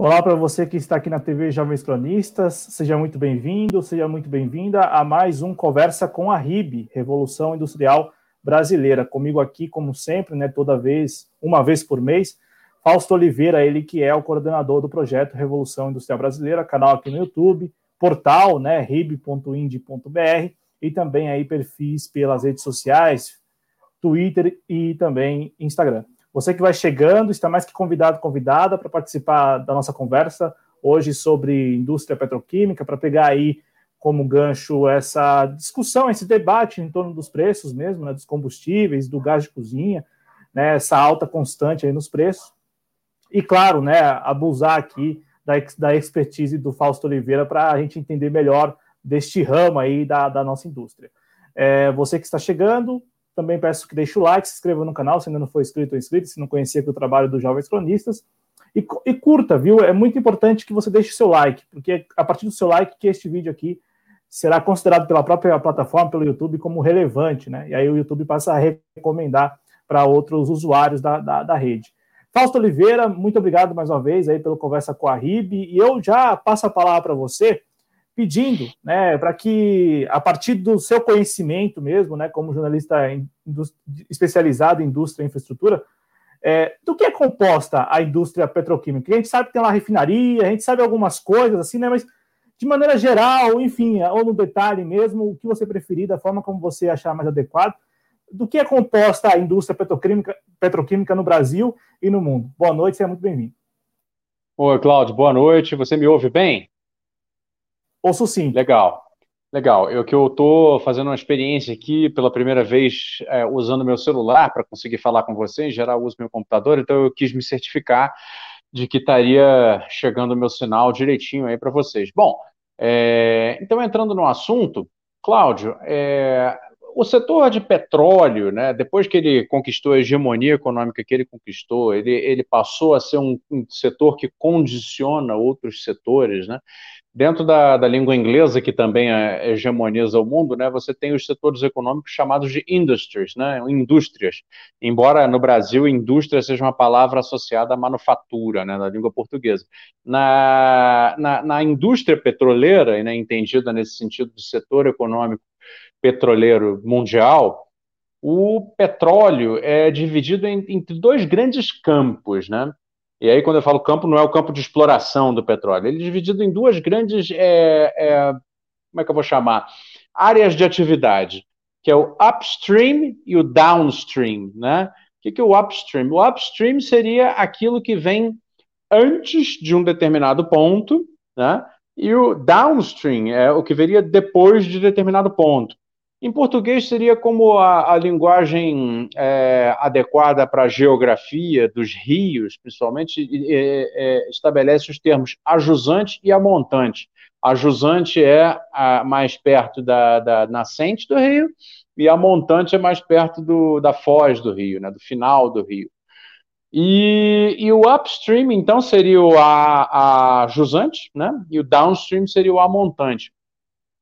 Olá para você que está aqui na TV Jovens Cronistas, seja muito bem-vindo, seja muito bem-vinda a mais um Conversa com a RIB, Revolução Industrial Brasileira. Comigo aqui, como sempre, né, toda vez, uma vez por mês, Fausto Oliveira, ele que é o coordenador do projeto Revolução Industrial Brasileira, canal aqui no YouTube, portal, né, rib.ind.br e também aí perfis pelas redes sociais, Twitter e também Instagram. Você que vai chegando, está mais que convidado, convidada para participar da nossa conversa hoje sobre indústria petroquímica, para pegar aí como gancho essa discussão, esse debate em torno dos preços mesmo, né, dos combustíveis, do gás de cozinha, né, essa alta constante aí nos preços. E claro, né, abusar aqui da, da expertise do Fausto Oliveira para a gente entender melhor deste ramo aí da, da nossa indústria. É, você que está chegando, também peço que deixe o like, se inscreva no canal se ainda não for inscrito ou inscrito, se não conhecia o trabalho dos Jovens Cronistas. E, e, curta, viu? É muito importante que você deixe o seu like, porque é a partir do seu like que este vídeo aqui será considerado pela própria plataforma, pelo YouTube, como relevante, né? E aí o YouTube passa a recomendar para outros usuários da, da, da, rede. Fausto Oliveira, muito obrigado mais uma vez aí pela conversa com a RIB, e eu já passo a palavra para você pedindo, né, para que a partir do seu conhecimento mesmo, né, como jornalista especializado em indústria e infraestrutura, é, do que é composta a indústria petroquímica? A gente sabe que tem lá refinaria, a gente sabe algumas coisas assim, né, mas de maneira geral, enfim, ou no detalhe mesmo, o que você preferir, da forma como você achar mais adequado, do que é composta a indústria petroquímica, petroquímica no Brasil e no mundo. Boa noite, seja muito bem-vindo. Oi, Cláudio, boa noite. Você me ouve bem? Ouço sim. Legal. Legal. Eu que eu estou fazendo uma experiência aqui pela primeira vez é, usando meu celular para conseguir falar com você. Em geral, uso meu computador, então eu quis me certificar de que estaria chegando o meu sinal direitinho aí para vocês. Bom, é, então entrando no assunto, Cláudio, é, o setor de petróleo, né, depois que ele conquistou a hegemonia econômica que ele conquistou, ele, ele passou a ser um, um setor que condiciona outros setores, né? Dentro da, da língua inglesa, que também é, hegemoniza o mundo, né, você tem os setores econômicos chamados de industries, né, indústrias. Embora no Brasil indústria seja uma palavra associada à manufatura, né, na língua portuguesa. Na, na, na indústria petroleira, né, entendida nesse sentido de setor econômico petroleiro mundial, o petróleo é dividido em, entre dois grandes campos, né? E aí, quando eu falo campo, não é o campo de exploração do petróleo. Ele é dividido em duas grandes, é, é, como é que eu vou chamar? Áreas de atividade, que é o upstream e o downstream, né? O que, que é o upstream? O upstream seria aquilo que vem antes de um determinado ponto, né? E o downstream é o que viria depois de determinado ponto. Em português seria como a, a linguagem é, adequada para a geografia dos rios, principalmente, é, é, estabelece os termos ajusante e amontante. A jusante é a, mais perto da, da, nascente do rio e a montante é mais perto do, da foz do rio, né, do final do rio. E, e o upstream, então, seria o a, a jusante, né, e o downstream seria o amontante.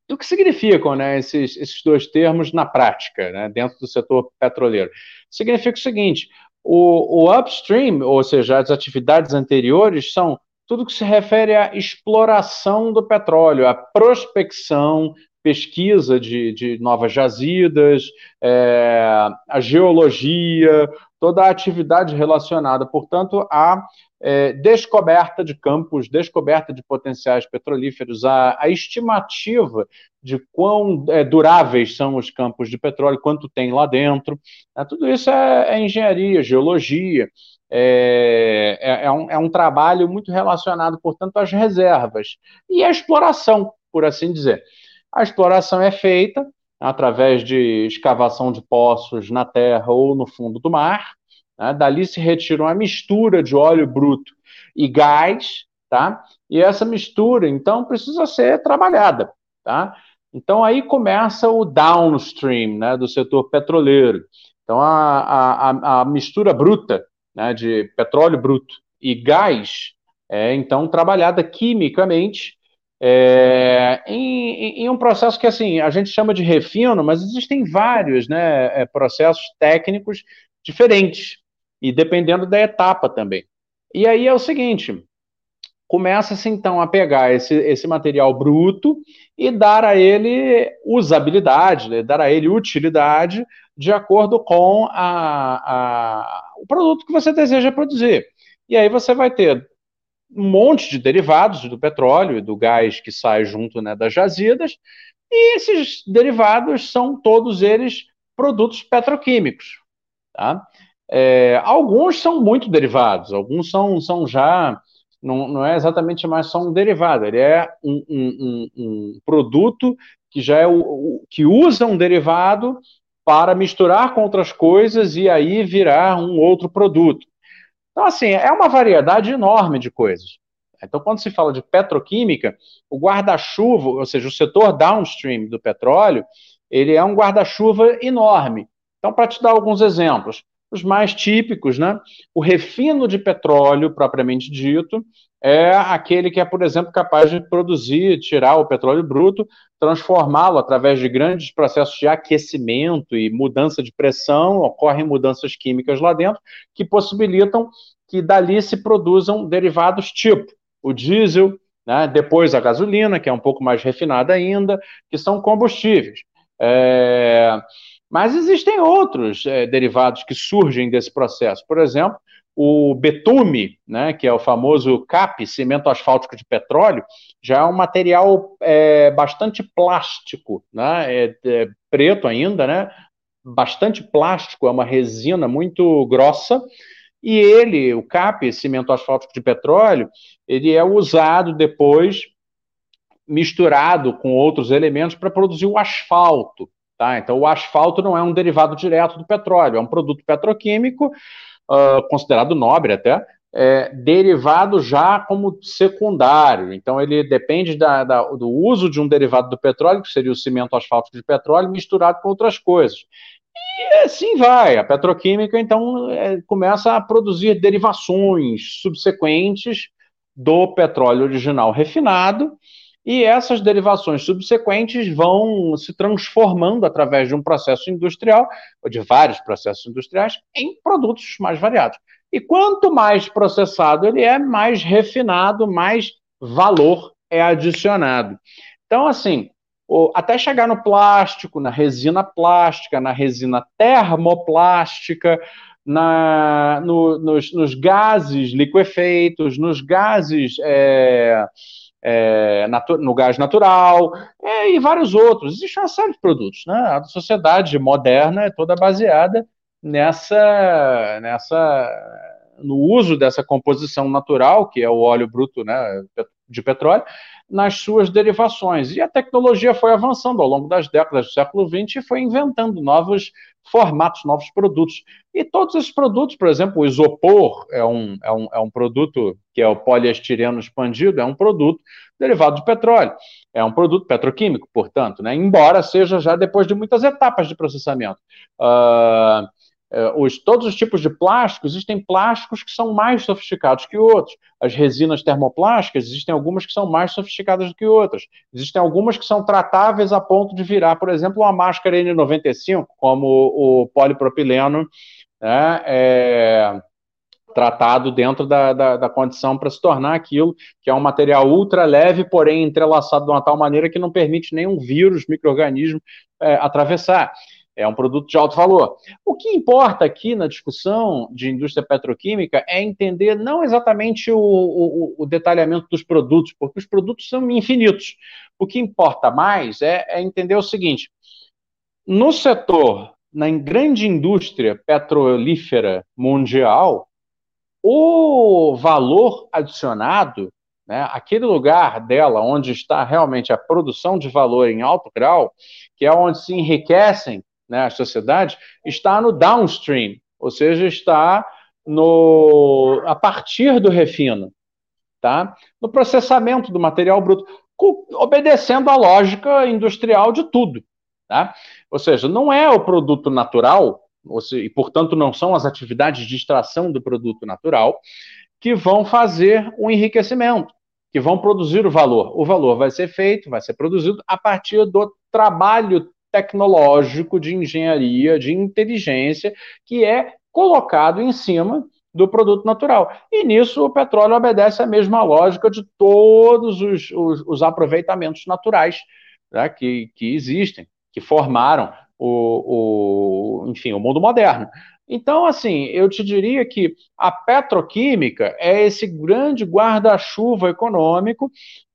E o que significam né, esses, esses dois termos na prática, né, dentro do setor petroleiro? Significa o seguinte: o, o upstream, ou seja, as atividades anteriores, são tudo que se refere à exploração do petróleo, à prospecção, pesquisa de, de novas jazidas, é, a geologia, toda a atividade relacionada, portanto, à é, descoberta de campos, descoberta de potenciais petrolíferos, a, a estimativa de quão é, duráveis são os campos de petróleo, quanto tem lá dentro. É, tudo isso é, é engenharia, geologia. É, é, um, é um trabalho muito relacionado, portanto, às reservas e à exploração, por assim dizer. A exploração é feita através de escavação de poços na terra ou no fundo do mar. Né? Dali se retira uma mistura de óleo bruto e gás, tá? E essa mistura, então, precisa ser trabalhada, tá? Então aí começa o downstream, né, do setor petroleiro. Então a, a, a mistura bruta, né, de petróleo bruto e gás é então trabalhada quimicamente é, em, em, um processo que assim a gente chama de refino, mas existem vários né, é, processos técnicos diferentes e dependendo da etapa também. E aí é o seguinte: começa-se então a pegar esse, esse material bruto e dar a ele usabilidade, né, dar a ele utilidade de acordo com a, a, o produto que você deseja produzir. E aí você vai ter um monte de derivados do petróleo e do gás que sai junto né, das jazidas, e esses derivados são todos eles produtos petroquímicos. Tá? É, alguns são muito derivados, alguns são, são já. Não, não é exatamente mais só um derivado, ele é um, um, um, produto que já é o, o, que usa um derivado para misturar com outras coisas e aí virar um outro produto. Então, assim, é uma variedade enorme de coisas. Então, quando se fala de petroquímica, o guarda-chuva, ou seja, o setor downstream do petróleo, ele é um guarda-chuva enorme. Então, para te dar alguns exemplos, os mais típicos, né? O refino de petróleo, propriamente dito, é aquele que é, por exemplo, capaz de produzir, tirar o petróleo bruto, transformá-lo através de grandes processos de aquecimento e mudança de pressão, ocorrem mudanças químicas lá dentro, que possibilitam que dali se produzam derivados tipo o diesel, né, depois a gasolina, que é um pouco mais refinada ainda, que são combustíveis. É, mas existem outros é, derivados que surgem desse processo. Por exemplo, o betume, né, que é o famoso CAP, cimento asfáltico de petróleo, já é um material é, bastante plástico, né, é, é, preto ainda, né, bastante plástico, é uma resina muito grossa, e ele, o CAP, cimento asfáltico de petróleo, ele é usado depois misturado com outros elementos para produzir o asfalto. Tá? Então, o asfalto não é um derivado direto do petróleo, é um produto petroquímico uh, considerado nobre até, é, derivado já como secundário. Então, ele depende da, da, do uso de um derivado do petróleo, que seria o cimento asfáltico de petróleo, misturado com outras coisas. E assim vai. A petroquímica, então, é, começa a produzir derivações subsequentes do petróleo original refinado, e essas derivações subsequentes vão se transformando através de um processo industrial, ou de vários processos industriais, em produtos mais variados. E quanto mais processado ele é, mais refinado, mais valor é adicionado. Então, assim, até chegar no plástico, na resina plástica, na resina termoplástica, na, no, nos, nos, gases liquefeitos, nos gases. É, é, no gás natural é, e vários outros. Existe uma série de produtos. Né? A sociedade moderna é toda baseada nessa, nessa no uso dessa composição natural, que é o óleo bruto né, de petróleo, nas suas derivações. E a tecnologia foi avançando ao longo das décadas do século XX e foi inventando novos formatos, novos produtos. E todos esses produtos, por exemplo, o isopor é um, é um, é um produto que é o poliestireno expandido, é um produto derivado de petróleo. É um produto petroquímico, portanto, né? embora seja já depois de muitas etapas de processamento. Uh, os, todos os tipos de plásticos, existem plásticos que são mais sofisticados que outros. As resinas termoplásticas, existem algumas que são mais sofisticadas do que outras. Existem algumas que são tratáveis a ponto de virar, por exemplo, uma máscara N95, como o polipropileno, né, é, tratado dentro da, da, da condição para se tornar aquilo, que é um material ultra leve, porém entrelaçado de uma tal maneira que não permite nenhum vírus, microorganismo é, atravessar é um produto de alto valor. O que importa aqui na discussão de indústria petroquímica é entender não exatamente o, o, o detalhamento dos produtos, porque os produtos são infinitos. O que importa mais é, é entender o seguinte: no setor, na grande indústria petrolífera mundial, o valor adicionado, né, aquele lugar dela onde está realmente a produção de valor em alto grau, que é onde se enriquecem né, a sociedade, está no downstream, ou seja, está no a partir do refino, tá? No processamento do material bruto, obedecendo à lógica industrial de tudo, tá? Ou seja, não é o produto natural, e portanto não são as atividades de extração do produto natural que vão fazer o enriquecimento, que vão produzir o valor. O valor vai ser feito, vai ser produzido a partir do trabalho tecnológico de engenharia, de inteligência, que é colocado em cima do produto natural. E nisso o petróleo obedece à mesma lógica de todos os, os, os aproveitamentos naturais né, que, que existem, que formaram o, o, enfim, o mundo moderno. Então, assim, eu te diria que a petroquímica é esse grande guarda-chuva econômico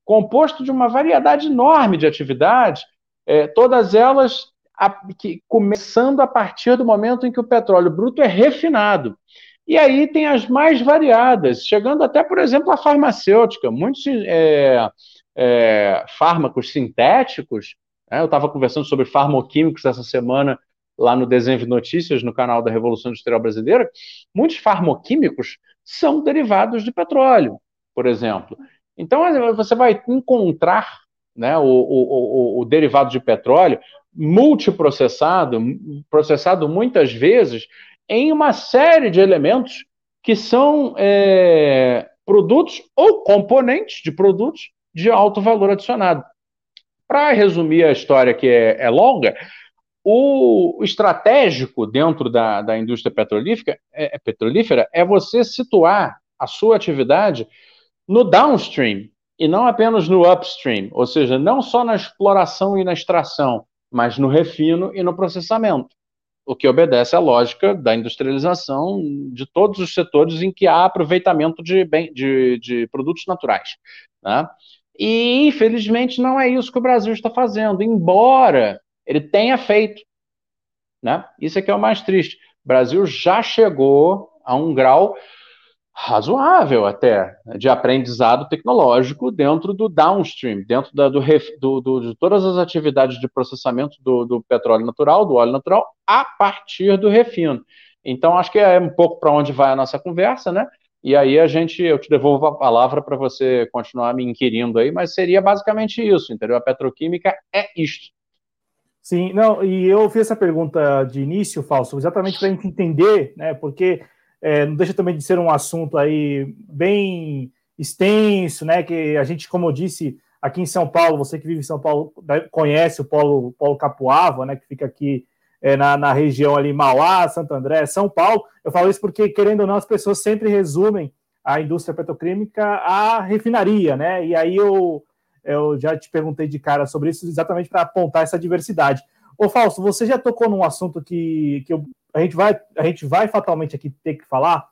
composto de uma variedade enorme de atividades, é, todas elas a, que, começando a partir do momento em que o petróleo bruto é refinado. E aí tem as mais variadas, chegando até, por exemplo, a farmacêutica. Muitos é, é, fármacos sintéticos, né, eu estava conversando sobre farmoquímicos essa semana lá no Desenho Notícias, no canal da Revolução Industrial Brasileira, muitos farmoquímicos são derivados de petróleo, por exemplo. Então, você vai encontrar né, o, o, o, o derivado de petróleo multiprocessado, processado muitas vezes em uma série de elementos que são é, produtos ou componentes de produtos de alto valor adicionado. Para resumir a história que é, é longa, o estratégico dentro da, da indústria petrolífera é, é, petrolífera é você situar a sua atividade no downstream e não apenas no upstream, ou seja, não só na exploração e na extração, mas no refino e no processamento, o que obedece à lógica da industrialização de todos os setores em que há aproveitamento de, bem, de, de produtos naturais. Né? E, infelizmente, não é isso que o Brasil está fazendo, embora ele tenha feito. Né? Isso é que é o mais triste. O Brasil já chegou a um grau razoável até de aprendizado tecnológico dentro do downstream, dentro da, do, do, do, de todas as atividades de processamento do, do, petróleo natural, do óleo natural, a partir do refino. Então, acho que é um pouco para onde vai a nossa conversa, né? E aí a gente, eu te devolvo a palavra para você continuar me inquirindo aí, mas seria basicamente isso, entendeu? A petroquímica é isto. Sim, não, e eu fiz essa pergunta de início, Falso, exatamente para a gente entender, né? Porque é, não deixa também de ser um assunto aí bem extenso, né? Que a gente, como eu disse, aqui em São Paulo, você que vive em São Paulo conhece o Polo, Polo Capuava, né? Que fica aqui é, na, na região ali, Mauá, Santo André, São Paulo. Eu falo isso porque, querendo ou não, as pessoas sempre resumem a indústria petroquímica à refinaria, né? E aí eu eu já te perguntei de cara sobre isso exatamente para apontar essa diversidade. Ô, Fausto, você já tocou num assunto que, que eu, a, gente vai, a gente vai fatalmente aqui ter que falar,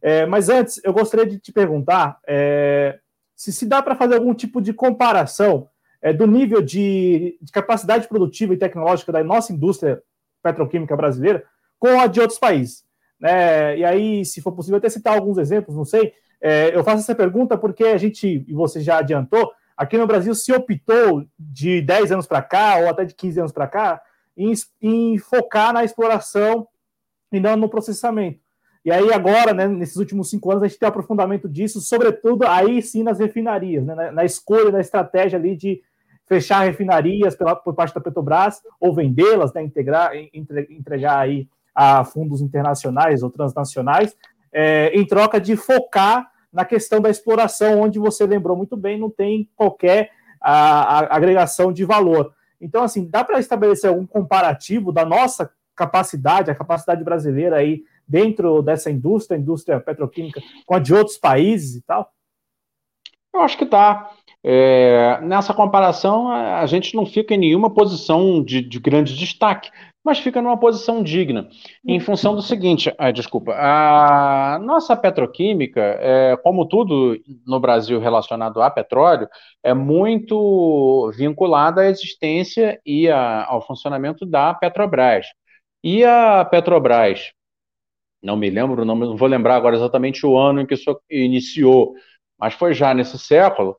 é, mas antes eu gostaria de te perguntar é, se, se dá para fazer algum tipo de comparação é, do nível de, de, capacidade produtiva e tecnológica da nossa indústria petroquímica brasileira com a de outros países. Né? E aí, se for possível, até citar alguns exemplos, não sei. É, eu faço essa pergunta porque a gente, e você já adiantou, Aqui no Brasil se optou de 10 anos para cá, ou até de 15 anos para cá, em, em, focar na exploração e não no processamento. E aí agora, né, nesses últimos cinco anos, a gente tem aprofundamento disso, sobretudo aí sim nas refinarias, né, na, na escolha da estratégia ali de fechar refinarias pela, por parte da Petrobras ou vendê-las, né, integrar, entre, entregar aí a fundos internacionais ou transnacionais, é, em troca de focar na questão da exploração, onde você lembrou muito bem, não tem qualquer a, a agregação de valor. Então, assim, dá para estabelecer algum comparativo da nossa capacidade, a capacidade brasileira aí dentro dessa indústria, indústria petroquímica, com a de outros países e tal? Eu acho que dá. É, nessa comparação, a gente não fica em nenhuma posição de, de grande destaque mas fica numa posição digna, em função do seguinte, ah, desculpa, a nossa petroquímica, é, como tudo no Brasil relacionado a petróleo, é muito vinculada à existência e a, ao funcionamento da Petrobras. E a Petrobras, não me lembro, não, não vou lembrar agora exatamente o ano em que isso iniciou, mas foi já nesse século,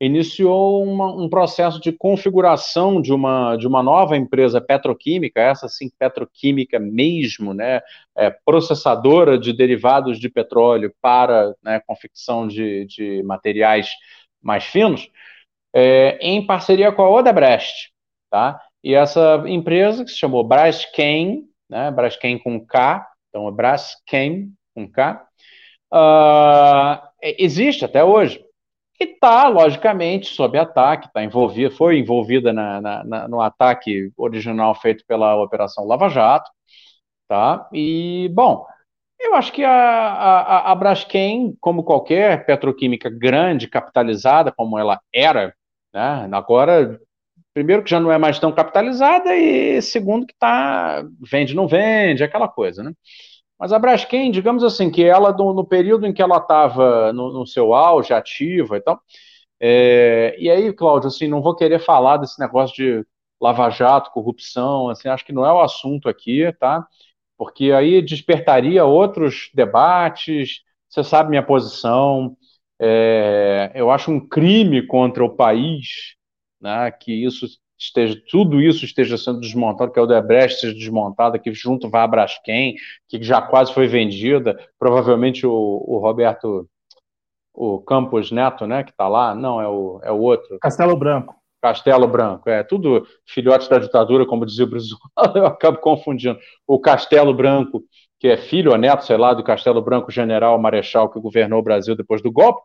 iniciou uma, um processo de configuração de uma, de uma nova empresa petroquímica, essa sim petroquímica mesmo, né, é, processadora de derivados de petróleo para né, confecção de, de materiais mais finos, é, em parceria com a Odebrecht, tá? E essa empresa que se chamou Braskem, né, Braskem com K, então é Braskem com K, uh, existe até hoje que está, logicamente, sob ataque, tá envolvida, foi envolvida na, na, na, no ataque original feito pela Operação Lava Jato, tá? E, bom, Eu acho que a, a, a Braskem, como qualquer petroquímica grande, capitalizada, como ela era, né, agora, primeiro que já não é mais tão capitalizada e segundo que tá, vende, não vende, aquela coisa, né? Mas a Braskem, digamos assim, que ela, no, no período em que ela estava no, no, seu auge, ativa e tal, é, e aí, Cláudio, assim, não vou querer falar desse negócio de lava-jato, corrupção, assim, acho que não é o assunto aqui, tá? Porque aí despertaria outros debates, você sabe minha posição, é, eu acho um crime contra o país, né, que isso esteja, tudo isso esteja sendo desmontado, que a Odebrecht seja desmontada, que junto vá a Braskem, que já quase foi vendida, provavelmente o, o Roberto, o Campos Neto, né, que está lá, não, é o, é o outro. Castelo Branco. Castelo Branco, é tudo filhotes da ditadura, como dizia o Brizola, eu acabo confundindo. O Castelo Branco, que é filho ou neto, sei lá, do Castelo Branco General Marechal que governou o Brasil depois do golpe,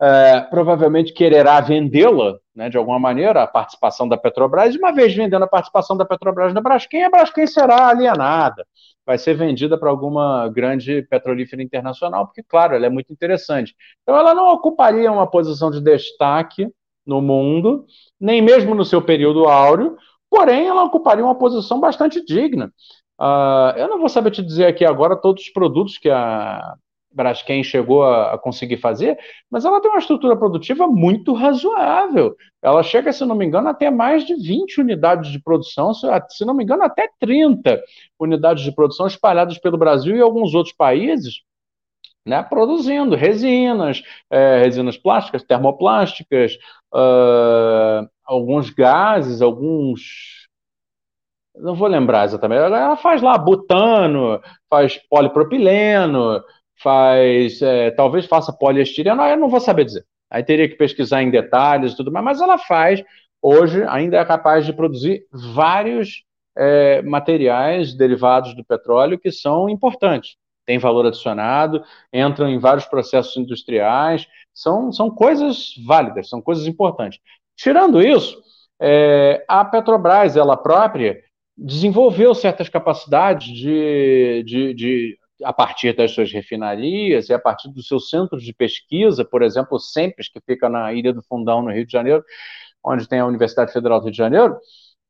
é, provavelmente quererá vendê-la, né, de alguma maneira, a participação da Petrobras, e uma vez vendendo a participação da Petrobras na Braskem, a Braskem será alienada, vai ser vendida para alguma grande petrolífera internacional, porque, claro, ela é muito interessante. Então, ela não ocuparia uma posição de destaque no mundo, nem mesmo no seu período áureo, porém, ela ocuparia uma posição bastante digna. Uh, eu não vou saber te dizer aqui agora todos os produtos que a Braskem chegou a, a, conseguir fazer, mas ela tem uma estrutura produtiva muito razoável. Ela chega, se não me engano, até mais de 20 unidades de produção, se, não me engano, até 30 unidades de produção espalhadas pelo Brasil e alguns outros países, né, produzindo resinas, é, resinas plásticas, termoplásticas, uh, alguns gases, alguns não vou lembrar exatamente. Ela faz lá butano, faz polipropileno, faz, é, talvez faça poliestireno, eu não vou saber dizer. Aí teria que pesquisar em detalhes e tudo mais, mas ela faz, hoje, ainda é capaz de produzir vários é, materiais derivados do petróleo que são importantes. Tem valor adicionado, entram em vários processos industriais, são, são coisas válidas, são coisas importantes. Tirando isso, é, a Petrobras, ela própria, desenvolveu certas capacidades de, de, de a partir das suas refinarias e a partir dos seus centros de pesquisa, por exemplo, o SEMPES, que fica na Ilha do Fundão, no Rio de Janeiro, onde tem a Universidade Federal do Rio de Janeiro,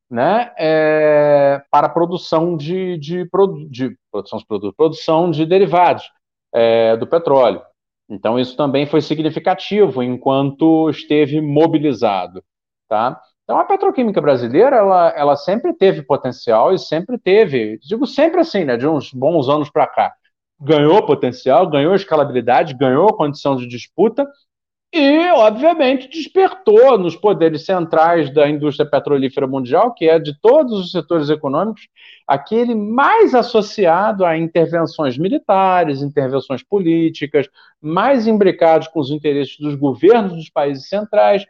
né, é, para produção de, de, de, produção de produtos, produção de derivados é, do petróleo. Então, isso também foi significativo enquanto esteve mobilizado. Tá? Então, a petroquímica brasileira, ela, ela sempre teve potencial e sempre teve, digo sempre assim, né, de uns bons anos para cá, ganhou potencial, ganhou escalabilidade, ganhou condição de disputa e, obviamente, despertou nos poderes centrais da indústria petrolífera mundial, que é de todos os setores econômicos, aquele mais associado a intervenções militares, intervenções políticas, mais imbricados com os interesses dos governos dos países centrais.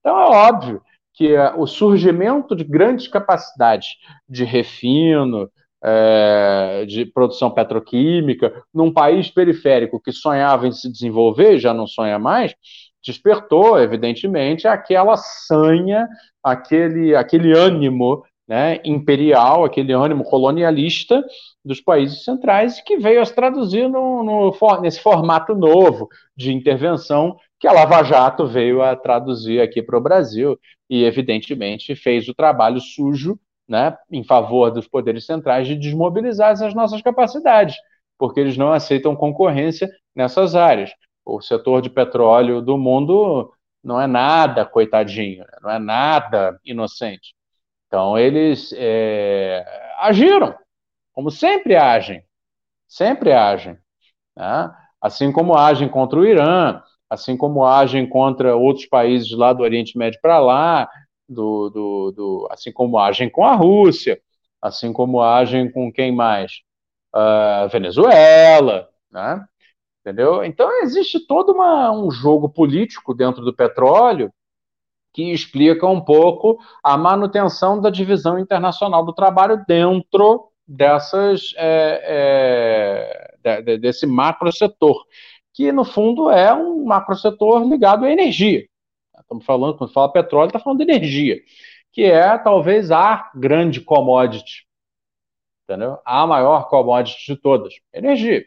Então, é óbvio que é o surgimento de grandes capacidades de refino, é, de produção petroquímica, num país periférico que sonhava em se desenvolver, já não sonha mais, despertou, evidentemente, aquela sanha, aquele, aquele ânimo né, imperial, aquele ânimo colonialista dos países centrais, que veio a se traduzir no, no, nesse formato novo de intervenção que a Lava Jato veio a traduzir aqui para o Brasil e, evidentemente, fez o trabalho sujo né, em favor dos poderes centrais de desmobilizar as nossas capacidades, porque eles não aceitam concorrência nessas áreas. O setor de petróleo do mundo não é nada coitadinho, né, não é nada inocente. Então, eles é, agiram, como sempre agem, sempre agem. Né? Assim como agem contra o Irã, assim como agem contra outros países lá do Oriente Médio para lá, do, do, do, assim como agem com a Rússia, assim como agem com quem mais? Uh, Venezuela, né? Entendeu? Então existe todo uma, um jogo político dentro do petróleo que explica um pouco a manutenção da divisão internacional do trabalho dentro dessas é, é, desse macro setor que no fundo é um macrosetor ligado à energia. Estamos falando, quando fala petróleo, está falando de energia, que é talvez a grande commodity, entendeu? A maior commodity de todas, energia.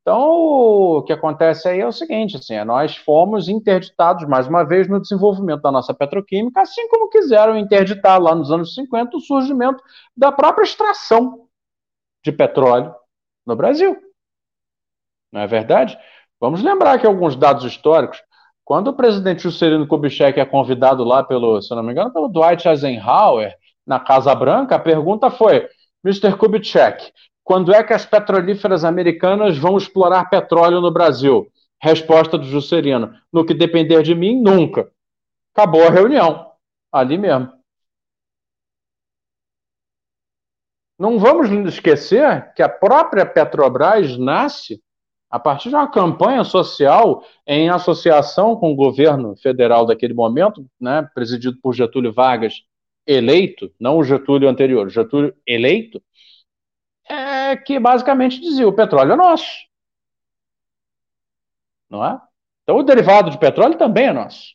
Então, o que acontece aí é o seguinte, assim, é, nós fomos interditados, mais uma vez, no desenvolvimento da nossa petroquímica, assim como quiseram interditar lá nos anos 50 o surgimento da própria extração de petróleo no Brasil. Não é verdade? Vamos lembrar aqui alguns dados históricos. Quando o presidente Juscelino Kubitschek é convidado lá pelo, se não me engano, pelo Dwight Eisenhower, na Casa Branca, a pergunta foi, Mr. Kubitschek, quando é que as petrolíferas americanas vão explorar petróleo no Brasil? Resposta do Juscelino: no que depender de mim, nunca. Acabou a reunião. Ali mesmo. Não vamos esquecer que a própria Petrobras nasce a partir de uma campanha social em associação com o governo federal daquele momento, né, presidido por Getúlio Vargas, eleito, não o Getúlio anterior, Getúlio eleito, é, que basicamente dizia: o petróleo é nosso. Não é? Então o derivado de petróleo também é nosso.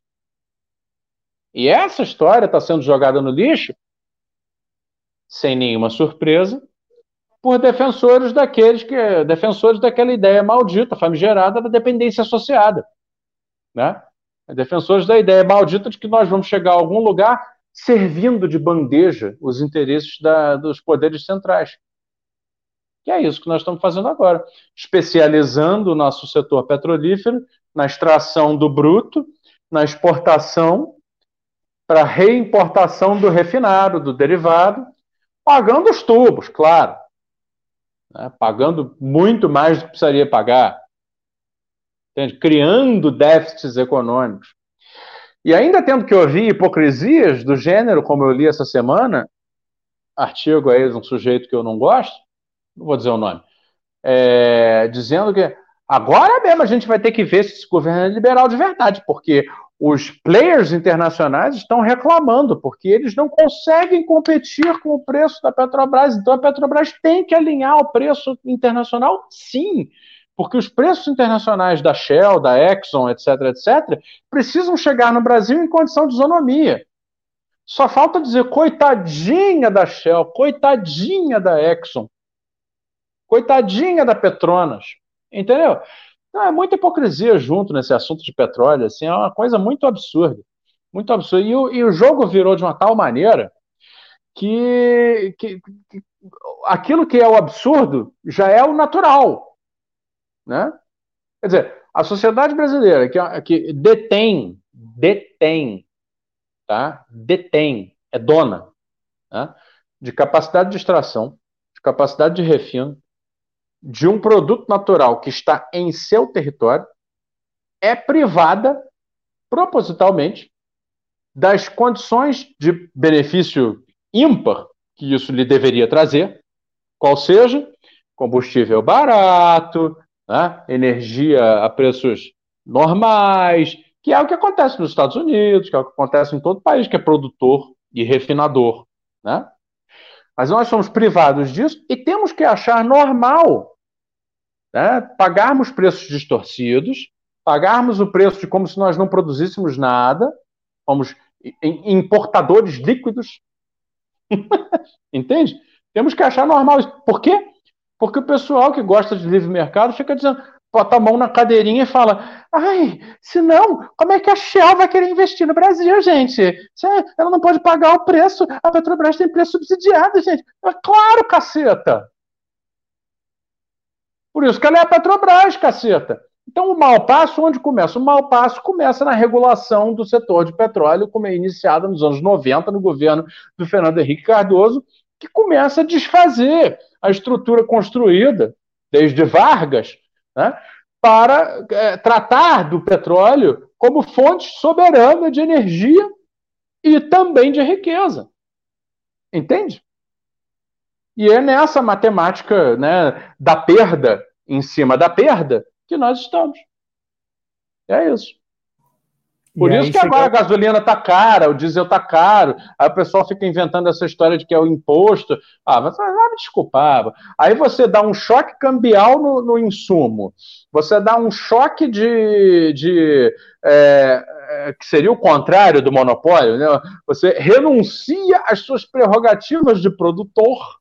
E essa história está sendo jogada no lixo, sem nenhuma surpresa, por defensores daqueles que defensores daquela ideia maldita, famigerada da dependência associada, né? Defensores da ideia maldita de que nós vamos chegar a algum lugar servindo de bandeja os interesses da, dos poderes centrais. Que é isso que nós estamos fazendo agora, especializando o nosso setor petrolífero na extração do bruto, na exportação, para reimportação do refinado, do derivado, pagando os tubos, claro. Né? Pagando muito mais do que precisaria pagar. Entende? Criando déficits econômicos. E ainda tendo que ouvir hipocrisias do gênero, como eu li essa semana, artigo aí de um sujeito que eu não gosto, não vou dizer o nome, é, dizendo que agora mesmo a gente vai ter que ver se esse governo é liberal de verdade, porque os players internacionais estão reclamando, porque eles não conseguem competir com o preço da Petrobras. Então a Petrobras tem que alinhar o preço internacional, sim, porque os preços internacionais da Shell, da Exxon, etc., etc., precisam chegar no Brasil em condição de isonomia. Só falta dizer coitadinha da Shell, coitadinha da Exxon, Coitadinha da Petronas. Entendeu? É muita hipocrisia junto nesse assunto de petróleo, assim, é uma coisa muito absurda. Muito absurda. E o, e o jogo virou de uma tal maneira que, que, que, aquilo que é o absurdo já é o natural. Né? Quer dizer, a sociedade brasileira que, que detém, detém, tá? detém, é dona né? de capacidade de extração, de capacidade de refino, de um produto natural que está em seu território é privada propositalmente das condições de benefício ímpar que isso lhe deveria trazer, qual seja combustível barato, né, energia a preços normais, que é o que acontece nos Estados Unidos, que é o que acontece em todo país que é produtor e refinador, né? Mas nós somos privados disso e temos que achar normal né, pagarmos preços distorcidos, pagarmos o preço de como se nós não produzíssemos nada, somos importadores líquidos. Entende? Temos que achar normal isso. Por quê? Porque o pessoal que gosta de livre mercado fica dizendo, bota a mão na cadeirinha e fala: ai, se não, como é que a Shell vai querer investir no Brasil, gente? Ela não pode pagar o preço, a Petrobras tem preço subsidiado, gente. É claro, caceta! Por isso que ela é a Petrobras, caceta. Então, o mau passo, onde começa? O mau passo começa na regulação do setor de petróleo, como é iniciada nos anos 90, no governo do Fernando Henrique Cardoso, que começa a desfazer a estrutura construída desde Vargas, né, para é, tratar do petróleo como fonte soberana de energia e também de riqueza. Entende? E é nessa matemática né, da perda em cima da perda que nós estamos. É isso. Por e isso que agora a gasolina está cara, o diesel está caro, aí o pessoal fica inventando essa história de que é o imposto. Ah, mas vai me desculpar. Aí você dá um choque cambial no, no insumo, você dá um choque de. de é, é, que seria o contrário do monopólio, né? você renuncia às suas prerrogativas de produtor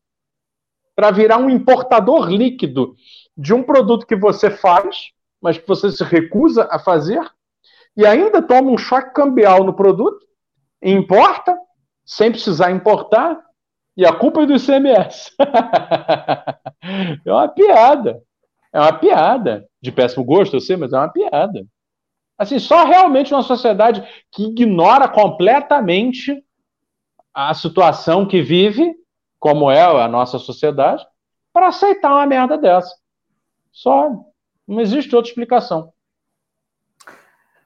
para virar um importador líquido de um produto que você faz, mas que você se recusa a fazer, e ainda toma um choque cambial no produto, importa, sem precisar importar, e a culpa é do ICMS. é uma piada. É uma piada. De péssimo gosto, eu sei, mas é uma piada. Assim, só realmente uma sociedade que ignora completamente a situação que vive, como é a nossa sociedade, para aceitar uma merda dessa. Só. Não existe outra explicação.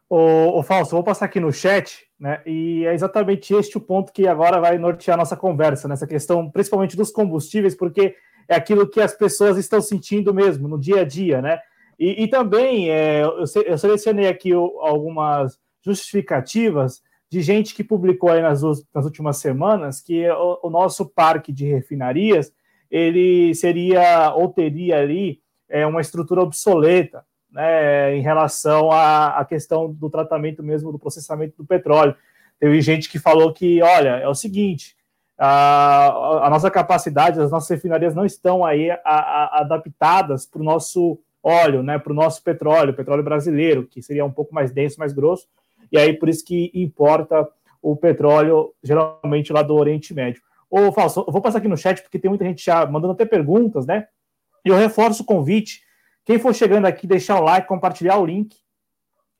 Ô Fausto, vou passar aqui no chat, né? E é exatamente este o ponto que agora vai nortear nossa conversa, nessa questão, principalmente dos combustíveis, porque é aquilo que as pessoas estão sentindo mesmo no dia a dia, né? E, e também é, eu, eu, selecionei aqui algumas justificativas de gente que publicou aí nas, nas últimas semanas que o, o, nosso parque de refinarias ele seria ou teria ali é, uma estrutura obsoleta né, em relação à, à questão do tratamento mesmo do processamento do petróleo. Teve gente que falou que, olha, é o seguinte, a, a nossa capacidade, as nossas refinarias não estão aí a, a, adaptadas para o nosso óleo, né, para o nosso petróleo, petróleo brasileiro, que seria um pouco mais denso, mais grosso, e aí por isso que importa o petróleo, geralmente lá do Oriente Médio. Ô, Falso, eu vou passar aqui no chat, porque tem muita gente já mandando até perguntas, né? E eu reforço o convite. Quem for chegando aqui, deixar o like, compartilhar o link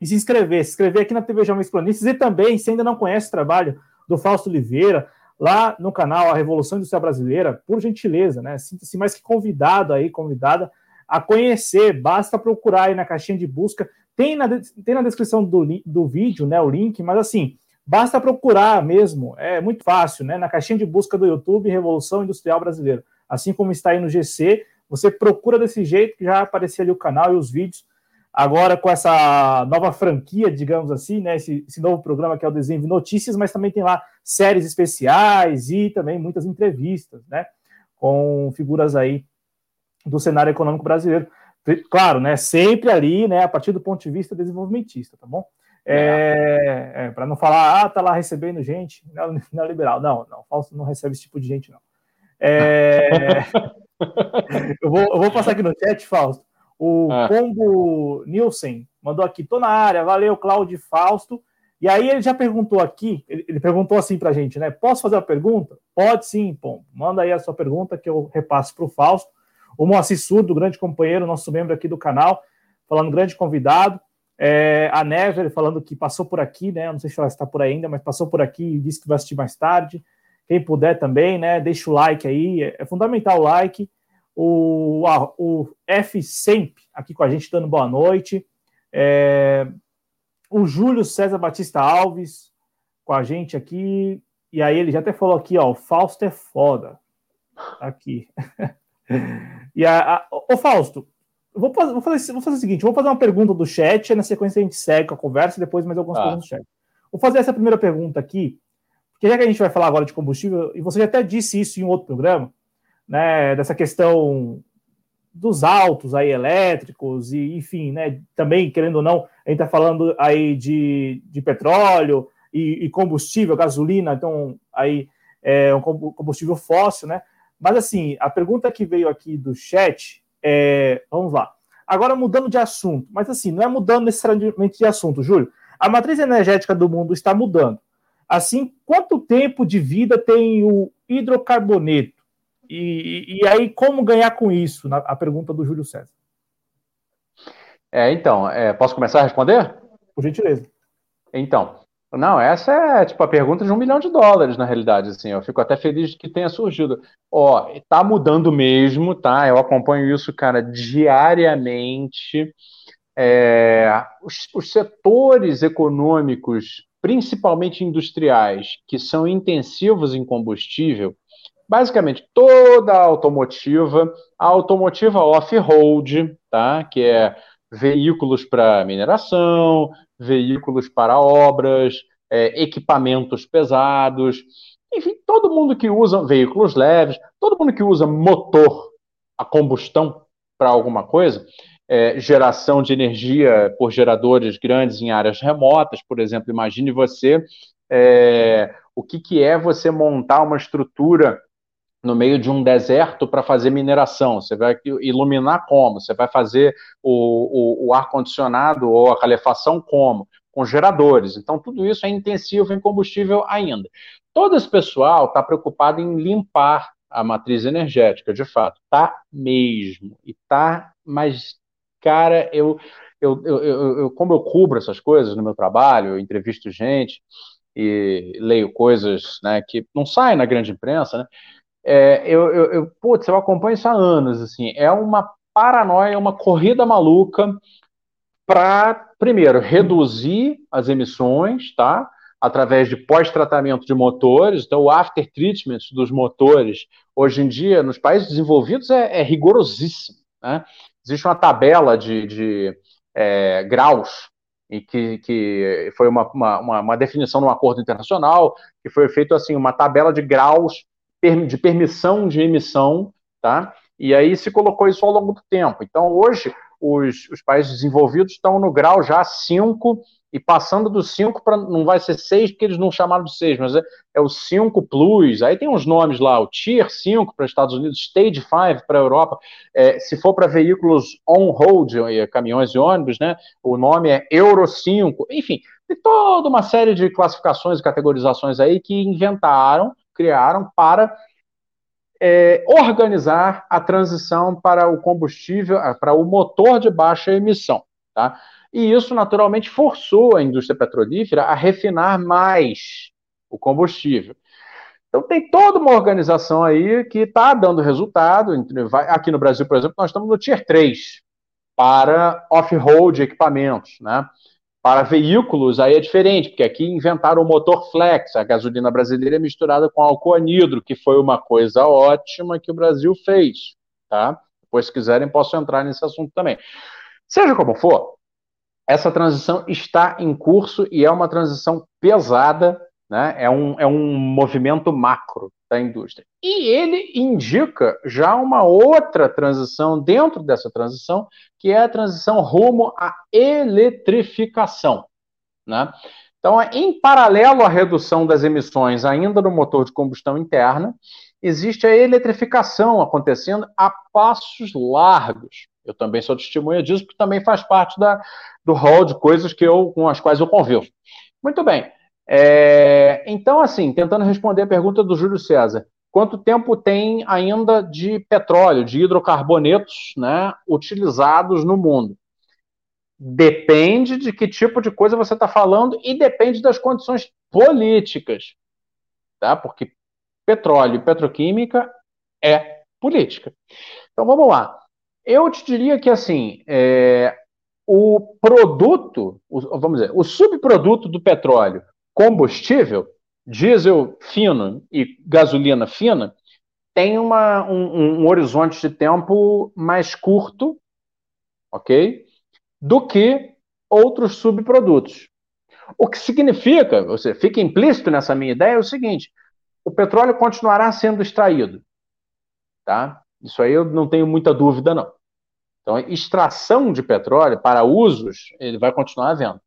e se inscrever. Se inscrever aqui na TV Jovens Cronistas e também, se ainda não conhece o trabalho do Fausto Oliveira, lá no canal A Revolução Industrial Brasileira, por gentileza, né? Sinta-se mais que convidado aí, convidada a conhecer, basta procurar aí na caixinha de busca. Tem na, tem na descrição do, do vídeo, né, o link, mas assim, basta procurar mesmo, é muito fácil, né? Na caixinha de busca do YouTube, Revolução Industrial Brasileira. Assim como está aí no GC, você procura desse jeito que já aparecer ali o canal e os vídeos. Agora com essa nova franquia, digamos assim, né? Esse, esse novo programa que é o Desenho de Notícias, mas também tem lá séries especiais e também muitas entrevistas, né? Com figuras aí do cenário econômico brasileiro. Claro, né? Sempre ali, né? A partir do ponto de vista desenvolvimentista, tá bom? É, é, para não falar, ah, tá lá recebendo gente, não, é. Não, não, falso não recebe esse tipo de gente, não. É, eu, vou, eu vou passar aqui no chat, Fausto. O ah. Combo Nielsen mandou aqui, tô na área, valeu, Cláudio Fausto. E aí ele já perguntou aqui, ele, ele perguntou assim pra gente, né? Posso fazer uma pergunta? Pode sim, Pombo. Manda aí a sua pergunta que eu repasso pro Fausto. O Moacir Surdo, grande companheiro, nosso membro aqui do canal, falando grande convidado. É, a Never falando que passou por aqui, né? Não sei se ela está por aí ainda, mas passou por aqui e disse que vai assistir mais tarde. Quem puder também, né? Deixa o like aí, é, é fundamental o like o, o F sempre aqui com a gente dando boa noite, é, o Júlio César Batista Alves com a gente aqui, e aí ele já até falou aqui, ó, o Fausto é foda, aqui. e a, a, ô Fausto, vou fazer, vou, fazer, vou fazer o seguinte, vou fazer uma pergunta do chat, na sequência a gente segue com a conversa, e depois mais algumas ah. perguntas do chat. Vou fazer essa primeira pergunta aqui, porque já que a gente vai falar agora de combustível, e você já até disse isso em outro programa, né, dessa questão dos autos aí elétricos e enfim, né, também querendo ou não, a gente está falando aí de, de petróleo e, e, combustível, gasolina, então aí é um combustível fóssil, né? Mas assim, a pergunta que veio aqui do chat é, vamos lá. Agora mudando de assunto, mas assim, não é mudando necessariamente de assunto, Júlio. A matriz energética do mundo está mudando. Assim, quanto tempo de vida tem o hidrocarboneto? E, e aí, como ganhar com isso? Na, a pergunta do Júlio César. É, então, é, posso começar a responder? Por gentileza. Então, não, essa é tipo a pergunta de um milhão de dólares, na realidade, assim, eu fico até feliz que tenha surgido. Ó, tá mudando mesmo, tá? Eu acompanho isso, cara, diariamente. É, os, os setores econômicos, principalmente industriais, que são intensivos em combustível, basicamente toda a automotiva, a automotiva off-road, tá? que é veículos para mineração, veículos para obras, é, equipamentos pesados, enfim, todo mundo que usa veículos leves, todo mundo que usa motor a combustão para alguma coisa, é, geração de energia por geradores grandes em áreas remotas, por exemplo, imagine você é, o que, que é você montar uma estrutura no meio de um deserto para fazer mineração. Você vai iluminar como? Você vai fazer o, o, o ar-condicionado ou a calefação como? Com geradores. Então, tudo isso é intensivo em combustível ainda. Todo esse pessoal está preocupado em limpar a matriz energética, de fato. Tá mesmo. E tá, mas, cara, eu, eu, eu, eu, como eu cubro essas coisas no meu trabalho, eu entrevisto gente e leio coisas né, que não saem na grande imprensa, né? É, eu, eu, eu, putz, eu acompanho isso há anos, assim, é uma paranoia, uma corrida maluca para, primeiro, reduzir as emissões, tá? Através de pós-tratamento de motores, então o after treatment dos motores, hoje em dia, nos países desenvolvidos, é, é rigorosíssimo, né? Existe uma tabela de, de é, graus e que, que foi uma, uma, uma, definição num acordo internacional, que foi feito assim, uma tabela de graus de permissão de emissão, tá? E aí se colocou isso ao longo do tempo. Então, hoje, os, os países desenvolvidos estão no grau já 5 e passando do 5 para. Não vai ser 6, porque eles não chamaram de 6, mas é, é o 5 Plus. Aí tem uns nomes lá, o Tier 5 para os Estados Unidos, Stage 5 para a Europa. É, se for para veículos on-road, caminhões e ônibus, né? O nome é Euro 5. Enfim, tem toda uma série de classificações e categorizações aí que inventaram criaram para é, organizar a transição para o combustível, ah, para o motor de baixa emissão. Tá? E isso, naturalmente, forçou a indústria petrolífera a refinar mais o combustível. Então, tem toda uma organização aí que está dando resultado. Aqui no Brasil, por exemplo, nós estamos no Tier 3 para off-road equipamentos. Né? Para veículos, aí é diferente, porque aqui inventaram o motor flex, a gasolina brasileira é misturada com álcool anidro, que foi uma coisa ótima que o Brasil fez, tá? Depois, se quiserem, posso entrar nesse assunto também. Seja como for, essa transição está em curso e é uma transição pesada, né? é, um, é um movimento macro da indústria. E ele indica já uma outra transição dentro dessa transição, que é a transição rumo à eletrificação. Né? Então, em paralelo à redução das emissões ainda no motor de combustão interna, existe a eletrificação acontecendo a passos largos. Eu também sou testemunha disso, porque também faz parte da, do rol de coisas que eu, com as quais eu convivo. Muito bem. É, então, assim, tentando responder a pergunta do Júlio César, quanto tempo tem ainda de petróleo, de hidrocarbonetos, né, utilizados no mundo? Depende de que tipo de coisa você está falando e depende das condições políticas, tá? Porque petróleo e petroquímica é política. Então vamos lá. Eu te diria que assim, é, o produto, o, vamos dizer, o subproduto do petróleo combustível, diesel fino e gasolina fina, tem uma, um, um horizonte de tempo mais curto, ok? Do que outros subprodutos. O que significa, você fica implícito nessa minha ideia, é o seguinte: o petróleo continuará sendo extraído. Tá? Isso aí eu não tenho muita dúvida, não. Então, extração de petróleo para usos, ele vai continuar havendo.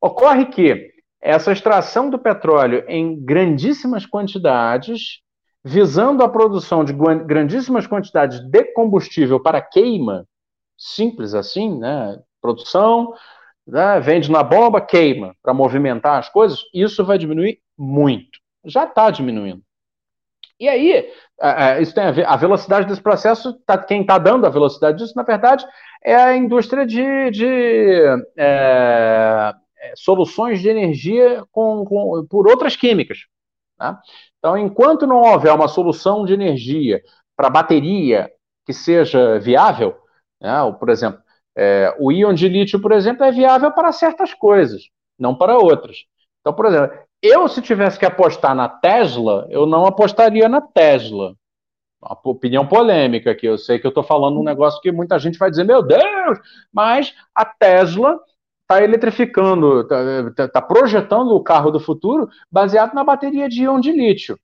Ocorre que essa extração do petróleo em grandíssimas quantidades, visando a produção de grandíssimas quantidades de combustível para queima, simples assim, né? Produção, né? vende na bomba, queima, para movimentar as coisas, isso vai diminuir muito. Já está diminuindo. E aí, isso tem a ver, a velocidade desse processo, tá, quem está dando a velocidade disso, na verdade, é a indústria de, de é, é, soluções de energia com, com, por outras químicas. Né? Então, enquanto não houver uma solução de energia para bateria que seja viável, né? por exemplo, é, o íon de lítio, por exemplo, é viável para certas coisas, não para outras. Então, por exemplo, eu, se tivesse que apostar na Tesla, eu não apostaria na Tesla. Uma opinião polêmica aqui. Eu sei que eu estou falando um negócio que muita gente vai dizer, meu Deus, mas a Tesla está eletrificando, está tá, tá projetando o carro do futuro baseado na bateria de íon de lítio.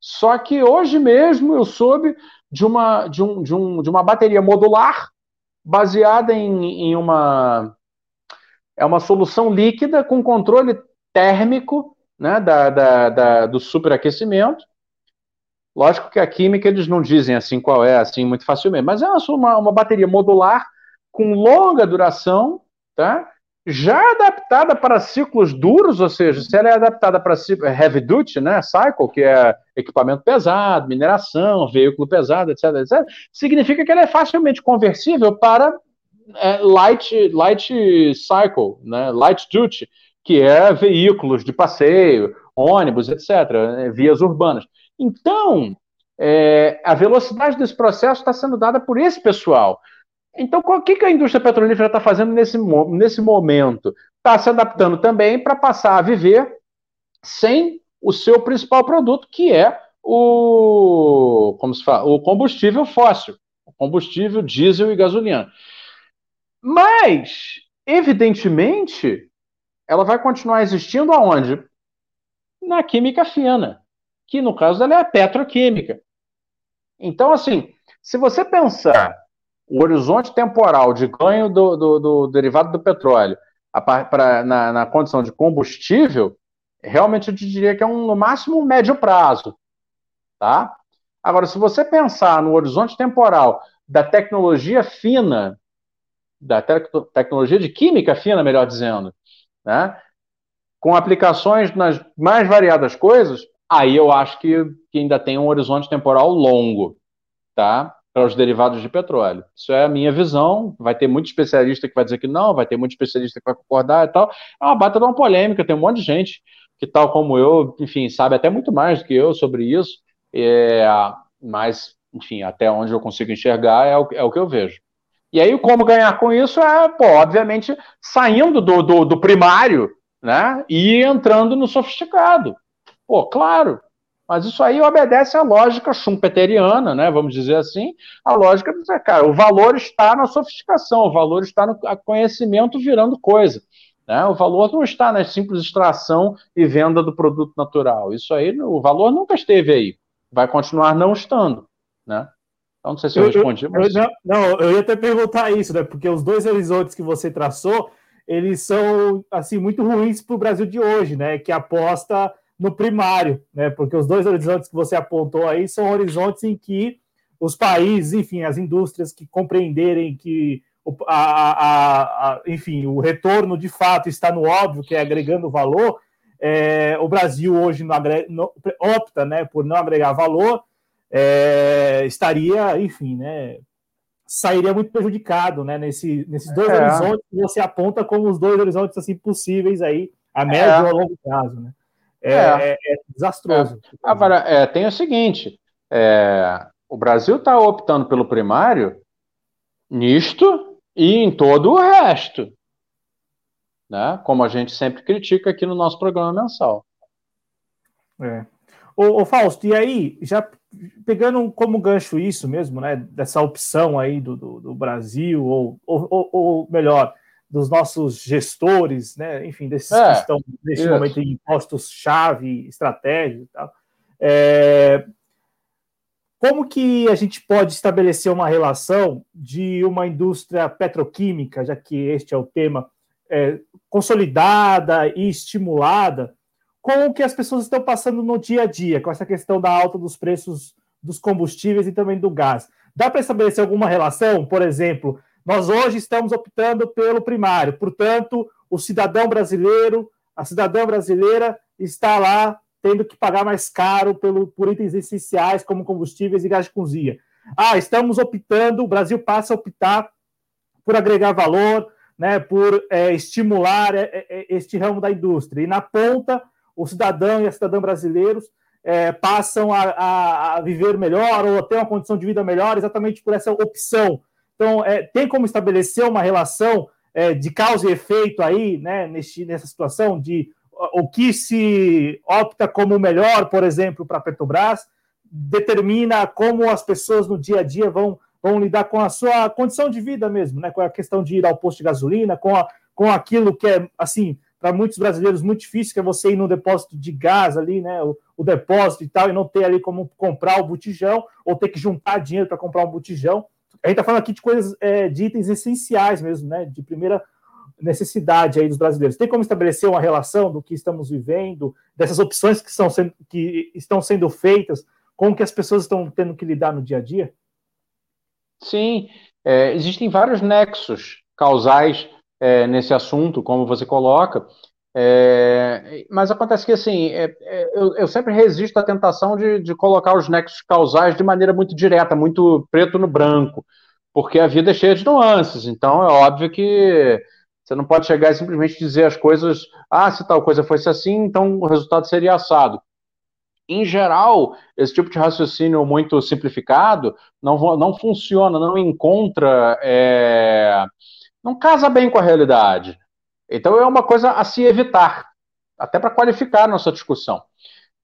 Só que hoje mesmo eu soube de uma, de um, de um, de uma bateria modular baseada em, em uma é uma solução líquida com controle térmico né, da, da, da, do superaquecimento Lógico que a química eles não dizem assim qual é, assim, muito facilmente, mas é uma, uma bateria modular com longa duração, tá? já adaptada para ciclos duros, ou seja, se ela é adaptada para heavy duty, né, cycle, que é equipamento pesado, mineração, veículo pesado, etc, etc, significa que ela é facilmente conversível para é, light, light cycle, né, light duty, que é veículos de passeio, ônibus, etc., né, vias urbanas. Então, é, a velocidade desse processo está sendo dada por esse pessoal. Então, o que, que a indústria petrolífera está fazendo nesse, nesse momento? Está se adaptando também para passar a viver sem o seu principal produto, que é o, como se fala, o combustível fóssil, o combustível diesel e gasolina. Mas, evidentemente, ela vai continuar existindo aonde? Na química fina, que no caso dela é a petroquímica. Então, assim, se você pensar o horizonte temporal de ganho do, do, do derivado do petróleo a, pra, na, na, condição de combustível, realmente eu diria que é um, no máximo um médio prazo. Tá? Agora, se você pensar no horizonte temporal da tecnologia fina, da te tecnologia de química fina, melhor dizendo, né? com aplicações nas mais variadas coisas, aí eu acho que, que ainda tem um horizonte temporal longo. Tá? Para os derivados de petróleo. Isso é a minha visão. Vai ter muito especialista que vai dizer que não, vai ter muito especialista que vai concordar e tal. É uma bata de uma polêmica, tem um monte de gente que, tal como eu, enfim, sabe até muito mais do que eu sobre isso. É, mas, enfim, até onde eu consigo enxergar é o, é o que eu vejo. E aí, como ganhar com isso é, pô, obviamente, saindo do, do, do primário, né, e entrando no sofisticado. Pô, claro, mas isso aí obedece à lógica schumpeteriana, né? Vamos dizer assim, a lógica de cara, o valor está na sofisticação, o valor está no conhecimento virando coisa. Né? O valor não está na simples extração e venda do produto natural. Isso aí, o valor nunca esteve aí. Vai continuar não estando. Né? Então, não sei se eu, eu respondi. Mas... Eu, não, eu ia até perguntar isso, né? Porque os dois horizontes que você traçou, eles são assim muito ruins para o Brasil de hoje, né? Que aposta no primário, né? Porque os dois horizontes que você apontou aí são horizontes em que os países, enfim, as indústrias que compreenderem que a, a, a, enfim, o retorno de fato está no óbvio, que é agregando valor. É, o Brasil hoje não agrega, não, opta né, por não agregar valor, é, estaria, enfim, né, sairia muito prejudicado né, nesse, nesses dois é. horizontes que você aponta como os dois horizontes assim, possíveis aí, a médio é. ou a longo prazo. Né? É, é, é desastroso. É. Agora, é, tem o seguinte: é, o Brasil está optando pelo primário nisto e em todo o resto. Né? Como a gente sempre critica aqui no nosso programa mensal. É. Ô, ô, Fausto, e aí, já pegando como gancho isso mesmo, né? Dessa opção aí do, do, do Brasil, ou, ou, ou melhor, dos nossos gestores, né? enfim, desses é, que estão neste isso. momento em postos-chave, estratégia e tal. É, como que a gente pode estabelecer uma relação de uma indústria petroquímica, já que este é o tema, é, consolidada e estimulada, com o que as pessoas estão passando no dia a dia, com essa questão da alta dos preços dos combustíveis e também do gás? Dá para estabelecer alguma relação, por exemplo, nós hoje estamos optando pelo primário, portanto, o cidadão brasileiro, a cidadã brasileira está lá tendo que pagar mais caro pelo, por itens essenciais como combustíveis e gás de cozinha. Ah, estamos optando, o Brasil passa a optar por agregar valor, né, por é, estimular é, é, este ramo da indústria. E na ponta, o cidadão e a cidadã brasileiros é, passam a, a, a, viver melhor ou a ter uma condição de vida melhor exatamente por essa opção então, é, tem como estabelecer uma relação é, de causa e efeito aí, né, nesse, nessa situação de o que se opta como melhor, por exemplo, para a Petrobras, determina como as pessoas no dia a dia vão, vão lidar com a sua condição de vida mesmo, né, com a questão de ir ao posto de gasolina, com, a, com aquilo que é, assim, para muitos brasileiros muito difícil, que é você ir no depósito de gás ali, né, o, o depósito e tal, e não ter ali como comprar o botijão, ou ter que juntar dinheiro para comprar um botijão a gente está falando aqui de coisas, é, de itens essenciais mesmo, né? De primeira necessidade aí dos brasileiros. Tem como estabelecer uma relação do que estamos vivendo, dessas opções que, são sendo, que estão sendo feitas com o que as pessoas estão tendo que lidar no dia a dia? Sim, é, existem vários nexos causais é, nesse assunto, como você coloca. É, mas acontece que, assim, é, é, eu, eu, sempre resisto à tentação de, de, colocar os nexos causais de maneira muito direta, muito preto no branco, porque a vida é cheia de nuances. Então, é óbvio que você não pode chegar e simplesmente dizer as coisas, ah, se tal coisa fosse assim, então o resultado seria assado. Em geral, esse tipo de raciocínio muito simplificado não, não funciona, não encontra, é, não casa bem com a realidade. Então é uma coisa a se evitar, até para qualificar a nossa discussão.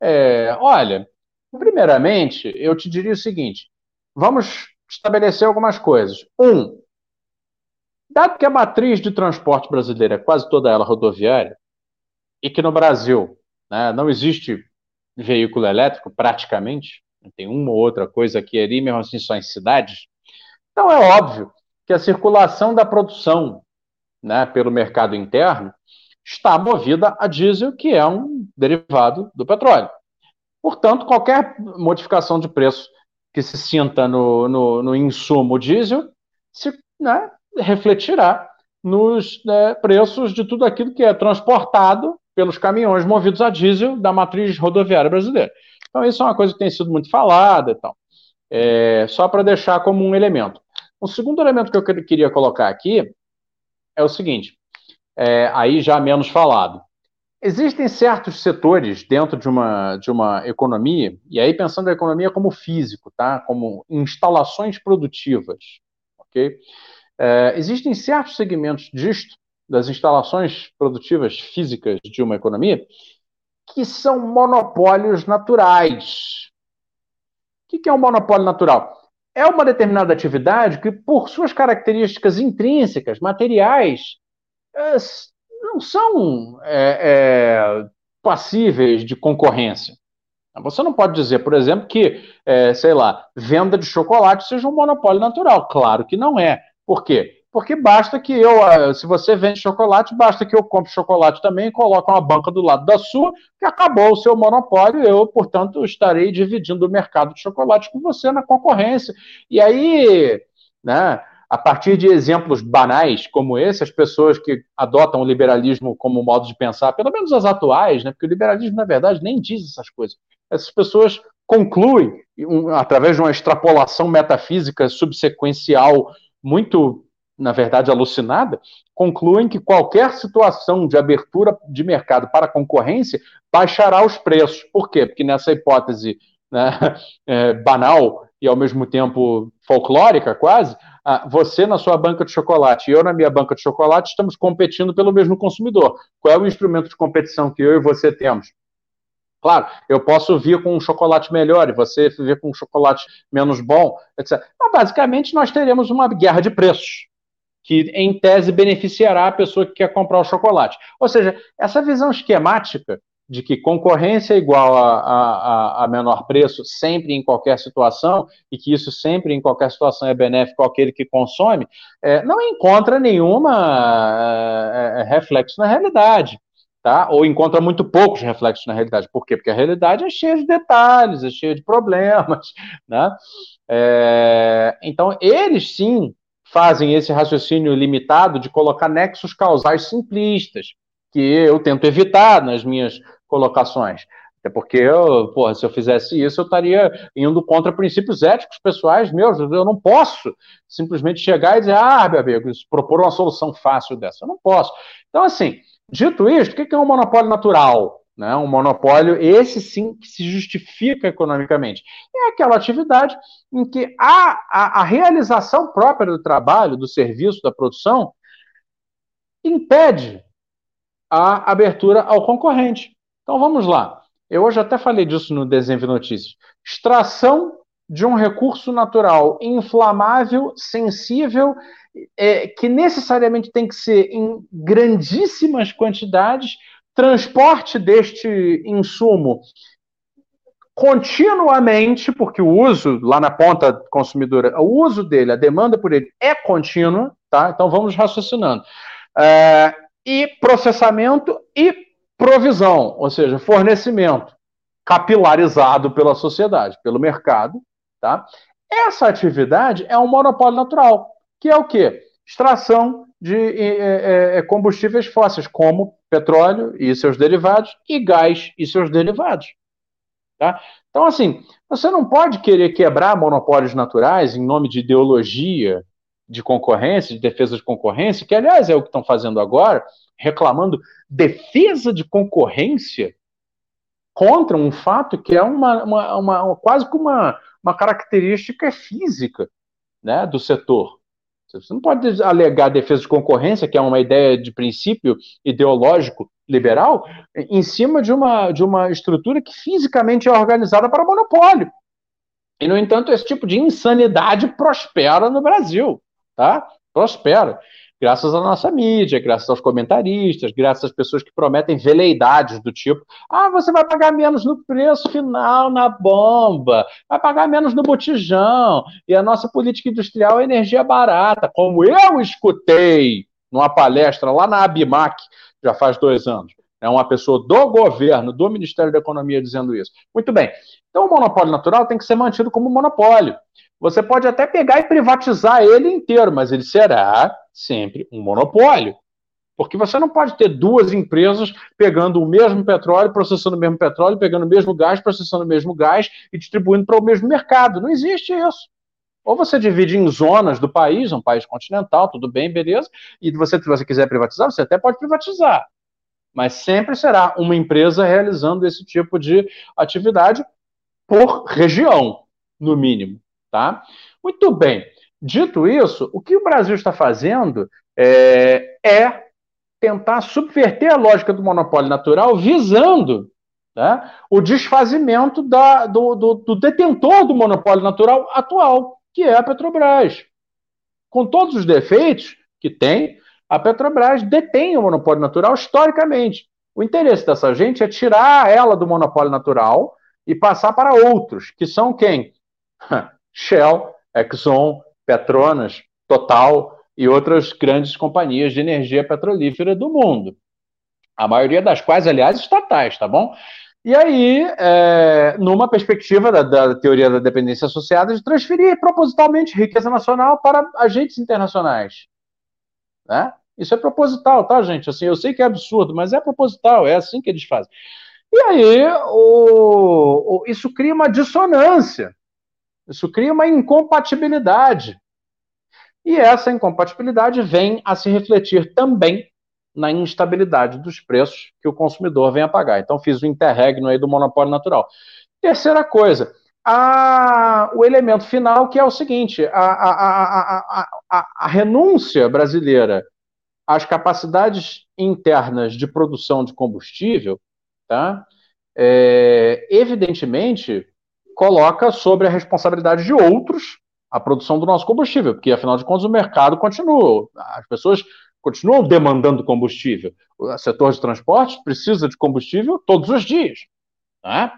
É, olha, primeiramente, eu te diria o seguinte: vamos estabelecer algumas coisas. Um, dado que a matriz de transporte brasileira é quase toda ela rodoviária, e que no Brasil né, não existe veículo elétrico, praticamente, tem uma ou outra coisa aqui ali, mesmo assim só em cidades, então é óbvio que a circulação da produção né, pelo mercado interno, está movida a diesel, que é um derivado do petróleo. Portanto, qualquer modificação de preço que se sinta no, no, no insumo diesel se né, refletirá nos né, preços de tudo aquilo que é transportado pelos caminhões movidos a diesel da matriz rodoviária brasileira. Então, isso é uma coisa que tem sido muito falada e tal. É, só para deixar como um elemento. O segundo elemento que eu queria colocar aqui é o seguinte, é, aí já menos falado. Existem certos setores dentro de uma, de uma economia, e aí pensando a economia como físico, tá? como instalações produtivas, ok? É, existem certos segmentos disto, das instalações produtivas físicas de uma economia, que são monopólios naturais. O que é um monopólio natural? É uma determinada atividade que, por suas características intrínsecas, materiais, é, não são é, é, passíveis de concorrência. Você não pode dizer, por exemplo, que, é, sei lá, venda de chocolate seja um monopólio natural. Claro que não é. Por quê? Porque basta que eu, ah, se você vende chocolate, basta que eu compre chocolate também e coloque uma banca do lado da sua, que acabou o seu monopólio, eu, portanto, estarei dividindo o mercado de chocolate com você na concorrência. E aí, né, a partir de exemplos banais como esse, as pessoas que adotam o liberalismo como modo de pensar, pelo menos as atuais, né, porque o liberalismo, na verdade, nem diz essas coisas. Essas pessoas concluem, um, através de uma extrapolação metafísica subsequencial muito na verdade alucinada, concluem que qualquer situação de abertura de mercado para concorrência baixará os preços. Por quê? Porque nessa hipótese né, é, banal e ao mesmo tempo folclórica, quase, você na sua banca de chocolate e eu na minha banca de chocolate estamos competindo pelo mesmo consumidor. Qual é o instrumento de competição que eu e você temos? Claro, eu posso vir com um chocolate melhor e você vir com um chocolate menos bom, etc. Mas basicamente nós teremos uma guerra de preços que em tese beneficiará a pessoa que quer comprar o chocolate. Ou seja, essa visão esquemática de que concorrência é igual a, a, a, menor preço sempre em qualquer situação e que isso sempre em qualquer situação é benéfico àquele que consome, é, não encontra nenhuma é, é reflexo na realidade. Tá? Ou encontra muito poucos reflexos na realidade. Por quê? Porque a realidade é cheia de detalhes, é cheia de problemas. Né? É, então, eles sim fazem esse raciocínio limitado de colocar nexos causais simplistas, que eu tento evitar nas minhas colocações. Até porque, eu, porra, se eu fizesse isso, eu estaria indo contra princípios éticos pessoais meus. Eu não posso simplesmente chegar e dizer, ah, meu amigo, propor uma solução fácil dessa. Eu não posso. Então, assim, dito isto, o que é um monopólio natural? Né? Um monopólio, esse sim que se justifica economicamente. É aquela atividade em que a, a, a realização própria do trabalho, do serviço, da produção, impede a abertura ao concorrente. Então vamos lá. Eu hoje até falei disso no Desenho de Notícias. Extração de um recurso natural inflamável, sensível, é, que necessariamente tem que ser em grandíssimas quantidades transporte deste insumo continuamente, porque o uso lá na ponta consumidora, o uso dele, a demanda por ele é contínua, tá? Então vamos raciocinando. É, e processamento e provisão, ou seja, fornecimento. capilarizado pela sociedade, pelo mercado, tá? Essa atividade é um monopólio natural, que é o quê? Extração de é, é, combustíveis fósseis, como petróleo e seus derivados, e gás e seus derivados. Tá? Então, assim, você não pode querer quebrar monopólios naturais em nome de ideologia de concorrência, de defesa de concorrência, que, aliás, é o que estão fazendo agora, reclamando defesa de concorrência contra um fato que é uma, uma, uma quase que uma, uma característica física né, do setor. Você não pode alegar defesa de concorrência, que é uma ideia de princípio ideológico liberal, em cima de uma, de uma estrutura que fisicamente é organizada para monopólio. E, no entanto, esse tipo de insanidade prospera no Brasil, tá? Prospera graças à nossa mídia, graças aos comentaristas, graças às pessoas que prometem veleidades do tipo: ah, você vai pagar menos no preço final na bomba, vai pagar menos no botijão, e a nossa política industrial é energia barata, como eu escutei numa palestra lá na Abimac, já faz dois anos. É uma pessoa do governo, do Ministério da Economia, dizendo isso. Muito bem. Então, o monopólio natural tem que ser mantido como monopólio. Você pode até pegar e privatizar ele inteiro, mas ele será sempre um monopólio. Porque você não pode ter duas empresas pegando o mesmo petróleo, processando o mesmo petróleo, pegando o mesmo gás, processando o mesmo gás e distribuindo para o mesmo mercado. Não existe isso. Ou você divide em zonas do país, um país continental, tudo bem, beleza. E você, se você quiser privatizar, você até pode privatizar. Mas sempre será uma empresa realizando esse tipo de atividade por região, no mínimo. Tá? Muito bem. Dito isso, o que o Brasil está fazendo é, é tentar subverter a lógica do monopólio natural, visando né, o desfazimento da, do, do, do detentor do monopólio natural atual, que é a Petrobras. Com todos os defeitos que tem, a Petrobras detém o monopólio natural historicamente. O interesse dessa gente é tirar ela do monopólio natural e passar para outros, que são quem? Shell, Exxon, Petronas, Total e outras grandes companhias de energia petrolífera do mundo. A maioria das quais, aliás, estatais, tá bom? E aí, é, numa perspectiva da, da, teoria da dependência associada, de transferir propositalmente riqueza nacional para agentes internacionais. Né? Isso é proposital, tá, gente? Assim, eu sei que é absurdo, mas é proposital, é assim que eles fazem. E aí, o, o, isso cria uma dissonância isso cria uma incompatibilidade. E essa incompatibilidade vem a se refletir também na instabilidade dos preços que o consumidor vem a pagar. Então, fiz o interregno aí do monopólio natural. Terceira coisa, a, o elemento final, que é o seguinte: a, a, a, renúncia brasileira às capacidades internas de produção de combustível, tá? É, evidentemente, coloca sobre a responsabilidade de outros a produção do nosso combustível, porque afinal de contas o mercado continua, as pessoas continuam demandando combustível. O setor de transporte precisa de combustível todos os dias. Né?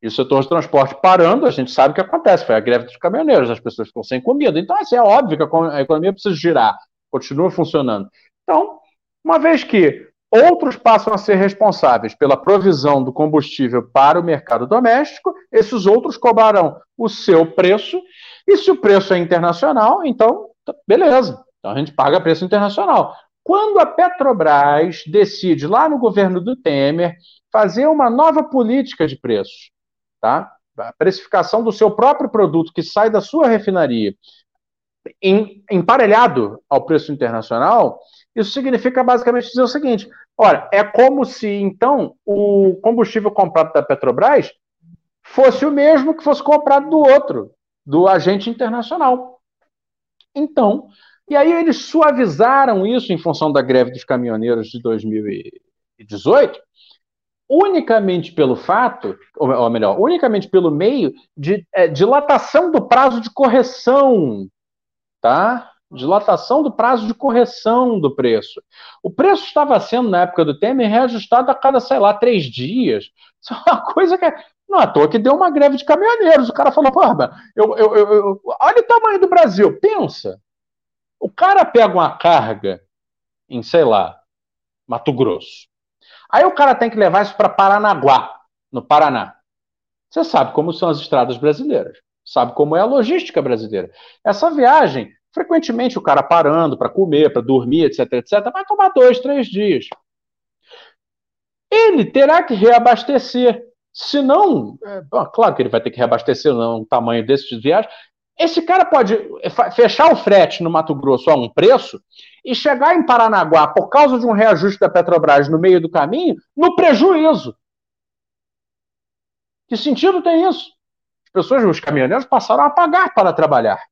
E o setor de transporte parando, a gente sabe o que acontece, foi a greve dos caminhoneiros, as pessoas ficam sem comida. Então, assim, é óbvio que a economia precisa girar, continua funcionando. Então, uma vez que outros passam a ser responsáveis pela provisão do combustível para o mercado doméstico, esses outros cobrarão o seu preço, e se o preço é internacional, então, beleza, então a gente paga preço internacional. Quando a Petrobras decide, lá no governo do Temer, fazer uma nova política de preços, tá? a precificação do seu próprio produto que sai da sua refinaria, em, emparelhado ao preço internacional, isso significa basicamente dizer o seguinte: Ora, é como se, então, o combustível comprado da Petrobras fosse o mesmo que fosse comprado do outro, do agente internacional. Então, e aí eles suavizaram isso em função da greve dos caminhoneiros de 2018, unicamente pelo fato, ou melhor, unicamente pelo meio de é, dilatação do prazo de correção, tá? Dilatação do prazo de correção do preço. O preço estava sendo, na época do Temer, reajustado a cada, sei lá, três dias. Isso é uma coisa que. Não é à toa que deu uma greve de caminhoneiros. O cara falou, porra, eu, eu, eu, olha o tamanho do Brasil. Pensa. O cara pega uma carga em, sei lá, Mato Grosso. Aí o cara tem que levar isso para Paranaguá, no Paraná. Você sabe como são as estradas brasileiras, sabe como é a logística brasileira. Essa viagem, frequentemente o cara parando para comer, para dormir, etc, etc, vai tomar dois, três dias. Ele terá que reabastecer. Se não, é, claro que ele vai ter que reabastecer, não o tamanho desse de viagem. Esse cara pode fechar o frete no Mato Grosso a um preço e chegar em Paranaguá, por causa de um reajuste da Petrobras no meio do caminho, no prejuízo. Que sentido tem isso? As pessoas, os caminhoneiros, passaram a pagar para trabalhar.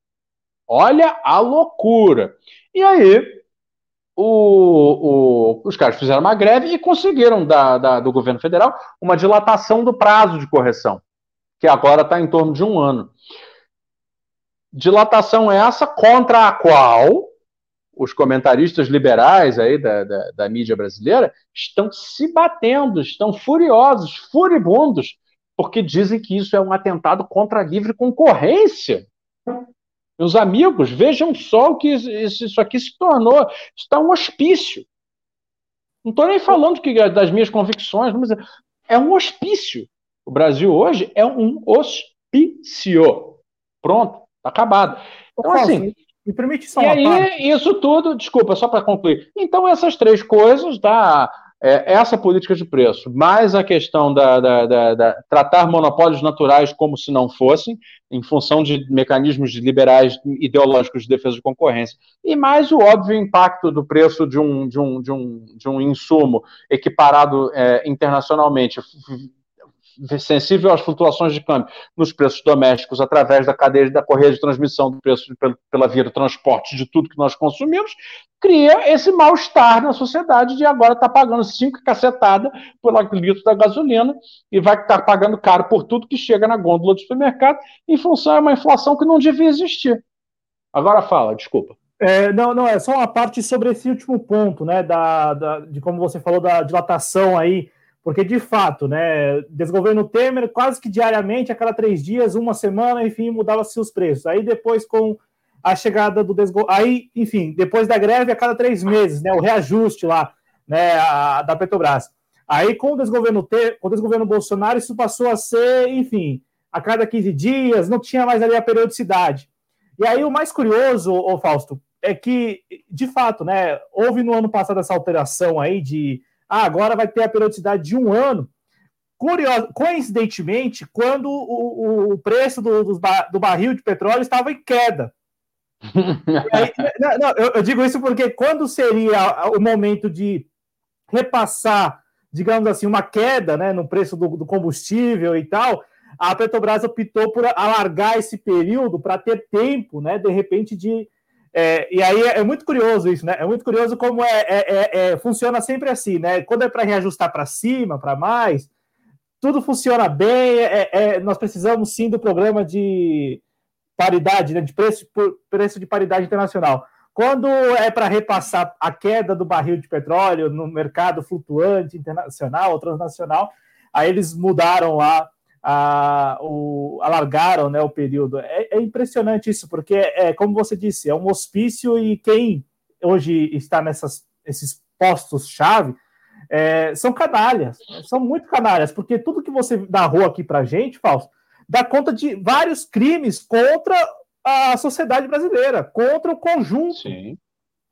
Olha a loucura. E aí, o, o, os caras fizeram uma greve e conseguiram da, da, do governo federal uma dilatação do prazo de correção, que agora está em torno de um ano. Dilatação essa contra a qual os comentaristas liberais aí da, da, da mídia brasileira estão se batendo, estão furiosos, furibundos, porque dizem que isso é um atentado contra a livre concorrência. Meus amigos, vejam só o que isso aqui se tornou. Isso está um hospício. Não estou nem falando que, das minhas convicções, mas é um hospício. O Brasil hoje é um hospício. Pronto, está acabado. Então, assim. Me permite só e aí, parte. isso tudo, desculpa, só para concluir. Então, essas três coisas, tá? É, essa política de preço, mais a questão da, da, da, da, tratar monopólios naturais como se não fossem, em função de mecanismos liberais ideológicos de defesa de concorrência, e mais o óbvio impacto do preço de um, de um, de um, de um insumo equiparado é, internacionalmente, sensível às flutuações de câmbio nos preços domésticos através da cadeia da correia de transmissão do preço pela, pela via do transporte de tudo que nós consumimos, cria esse mal-estar na sociedade de agora estar tá pagando cinco cacetadas por litro da gasolina e vai estar tá pagando caro por tudo que chega na gôndola do supermercado em função de uma inflação que não devia existir. Agora fala, desculpa. É, não, não, é só uma parte sobre esse último ponto, né, da, da, de como você falou da dilatação aí porque, de fato, né, desgoverno Temer, quase que diariamente, a cada três dias, uma semana, enfim, mudava-se os preços. Aí depois, com a chegada do desgoverno. Aí, enfim, depois da greve, a cada três meses, né, o reajuste lá né, a, da Petrobras. Aí, com o desgoverno, Temer, com o desgoverno Bolsonaro, isso passou a ser, enfim, a cada 15 dias, não tinha mais ali a periodicidade. E aí, o mais curioso, ô Fausto, é que, de fato, né, houve no ano passado essa alteração aí de ah, agora vai ter a periodicidade de um ano. Curioso, coincidentemente, quando o, o preço do, do, barril de petróleo estava em queda. Aí, não, não, eu, eu digo isso porque quando seria o momento de repassar, digamos assim, uma queda né, no preço do, do combustível e tal, a Petrobras optou por alargar esse período para ter tempo, né, de repente, de é, e aí é, é, muito curioso isso, né? É muito curioso como é, é, é, é funciona sempre assim, né? Quando é para reajustar para cima, para mais, tudo funciona bem. nós precisamos sim do programa de paridade, né? De preço, preço de paridade internacional. Quando é para repassar a queda do barril de petróleo no mercado flutuante internacional ou transnacional, aí eles mudaram lá a, o, alargaram né, o período. É, é, impressionante isso, porque, é, como você disse, é um hospício e quem hoje está nessas, esses postos-chave é, são canalhas, são muito canalhas, porque tudo que você narrou aqui para gente, Fausto, dá conta de vários crimes contra a sociedade brasileira, contra o conjunto. Sim.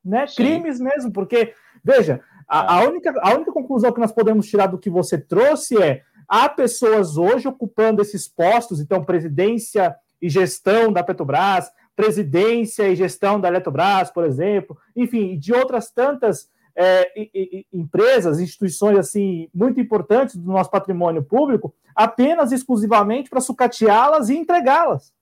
Né? Sim. Crimes mesmo, porque, veja, a, a, é. única, a única conclusão que nós podemos tirar do que você trouxe é Há pessoas hoje ocupando esses postos, então, presidência e gestão da Petrobras, presidência e gestão da Eletrobras, por exemplo, enfim, de outras tantas é, empresas, instituições assim muito importantes do nosso patrimônio público, apenas exclusivamente para sucateá-las e entregá-las.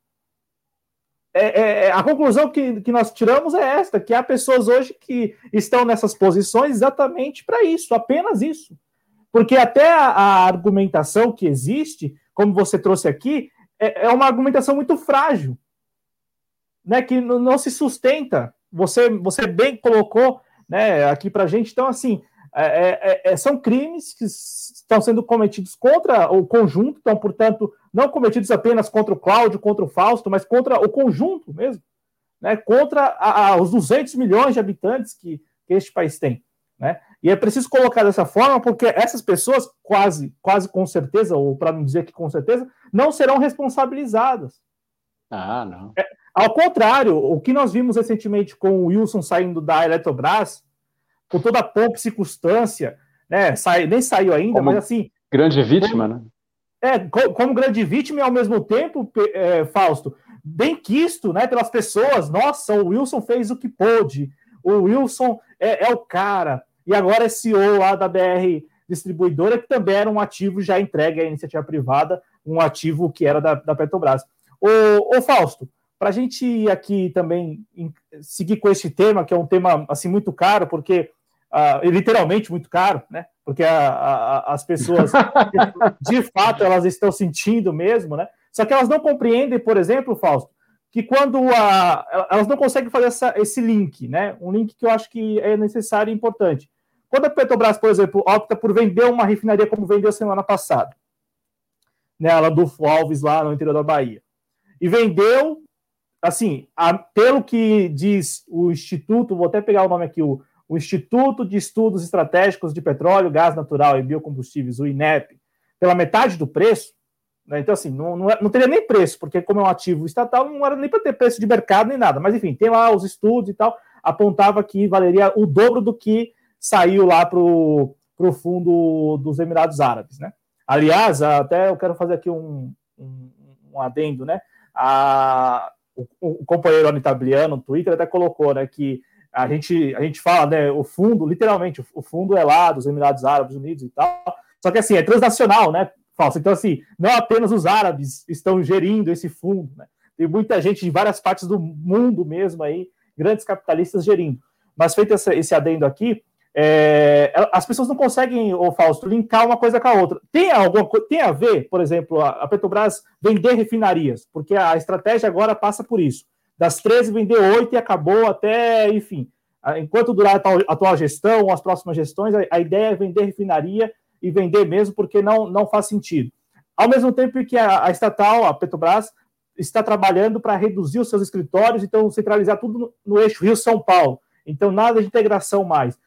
É, é, é, a conclusão que, que nós tiramos é esta: que há pessoas hoje que estão nessas posições exatamente para isso, apenas isso. Porque até a, a argumentação que existe, como você trouxe aqui, é, é uma argumentação muito frágil, né, que não, se sustenta. Você, você bem colocou né, aqui para a gente. Então, assim, é, é, é, são crimes que estão sendo cometidos contra o conjunto, então, portanto, não cometidos apenas contra o Cláudio, contra o Fausto, mas contra o conjunto mesmo, né, contra a, a, os 200 milhões de habitantes que, que este país tem. Né? E é preciso colocar dessa forma, porque essas pessoas, quase, quase com certeza, ou para não dizer que com certeza, não serão responsabilizadas. Ah, não. É, ao contrário, o que nós vimos recentemente com o Wilson saindo da Eletrobras, com toda a pompa e circunstância, né? Sai, nem saiu ainda, como mas assim. Grande vítima, como, né? É, como grande vítima e ao mesmo tempo, é, Fausto, bem quisto né, pelas pessoas. Nossa, o Wilson fez o que pôde. O Wilson é, é o cara. E agora é CEO lá da BR Distribuidora, que também era um ativo já entregue à iniciativa privada, um ativo que era da, da Petrobras. Ô, ô Fausto, para a gente aqui também seguir com este tema, que é um tema assim muito caro, porque uh, literalmente muito caro, né? Porque a, a, as pessoas, de fato, elas estão sentindo mesmo, né? Só que elas não compreendem, por exemplo, Fausto, que quando a, elas não conseguem fazer essa, esse link, né? Um link que eu acho que é necessário e importante. Quando a Petrobras, por exemplo, opta por vender uma refinaria como vendeu semana passada, né, do Alves lá no interior da Bahia, e vendeu, assim, a, pelo que diz o Instituto, vou até pegar o nome aqui, o, o Instituto de Estudos Estratégicos de Petróleo, Gás Natural e Biocombustíveis, o INEP, pela metade do preço, né? então assim, não, não, é, não, teria nem preço, porque como é um ativo estatal, não era nem para ter preço de mercado nem nada, mas enfim, tem lá os estudos e tal, apontava que valeria o dobro do que saiu lá para o fundo dos Emirados Árabes, né? Aliás, até eu quero fazer aqui um, um, um adendo, né? A, o, o companheiro Anitabliano no Twitter até colocou, né, que a gente, a gente fala, né, o fundo, literalmente, o fundo é lá dos Emirados Árabes Unidos e tal, só que assim, é transnacional, né, falso. Então, assim, não apenas os árabes estão gerindo esse fundo, né? Tem muita gente de várias partes do mundo mesmo aí, grandes capitalistas gerindo. Mas feito esse, adendo aqui, é, as pessoas não conseguem, o Fausto, linkar uma coisa com a outra. Tem alguma tem a ver, por exemplo, a Petrobras vender refinarias, porque a estratégia agora passa por isso das 13 vender 8 e acabou até, enfim. Enquanto durar a atual gestão, as próximas gestões, a, ideia é vender refinaria e vender mesmo, porque não, não faz sentido. Ao mesmo tempo que a, a estatal, a Petrobras, está trabalhando para reduzir os seus escritórios, então centralizar tudo no, no eixo Rio-São Paulo. Então, nada de integração mais.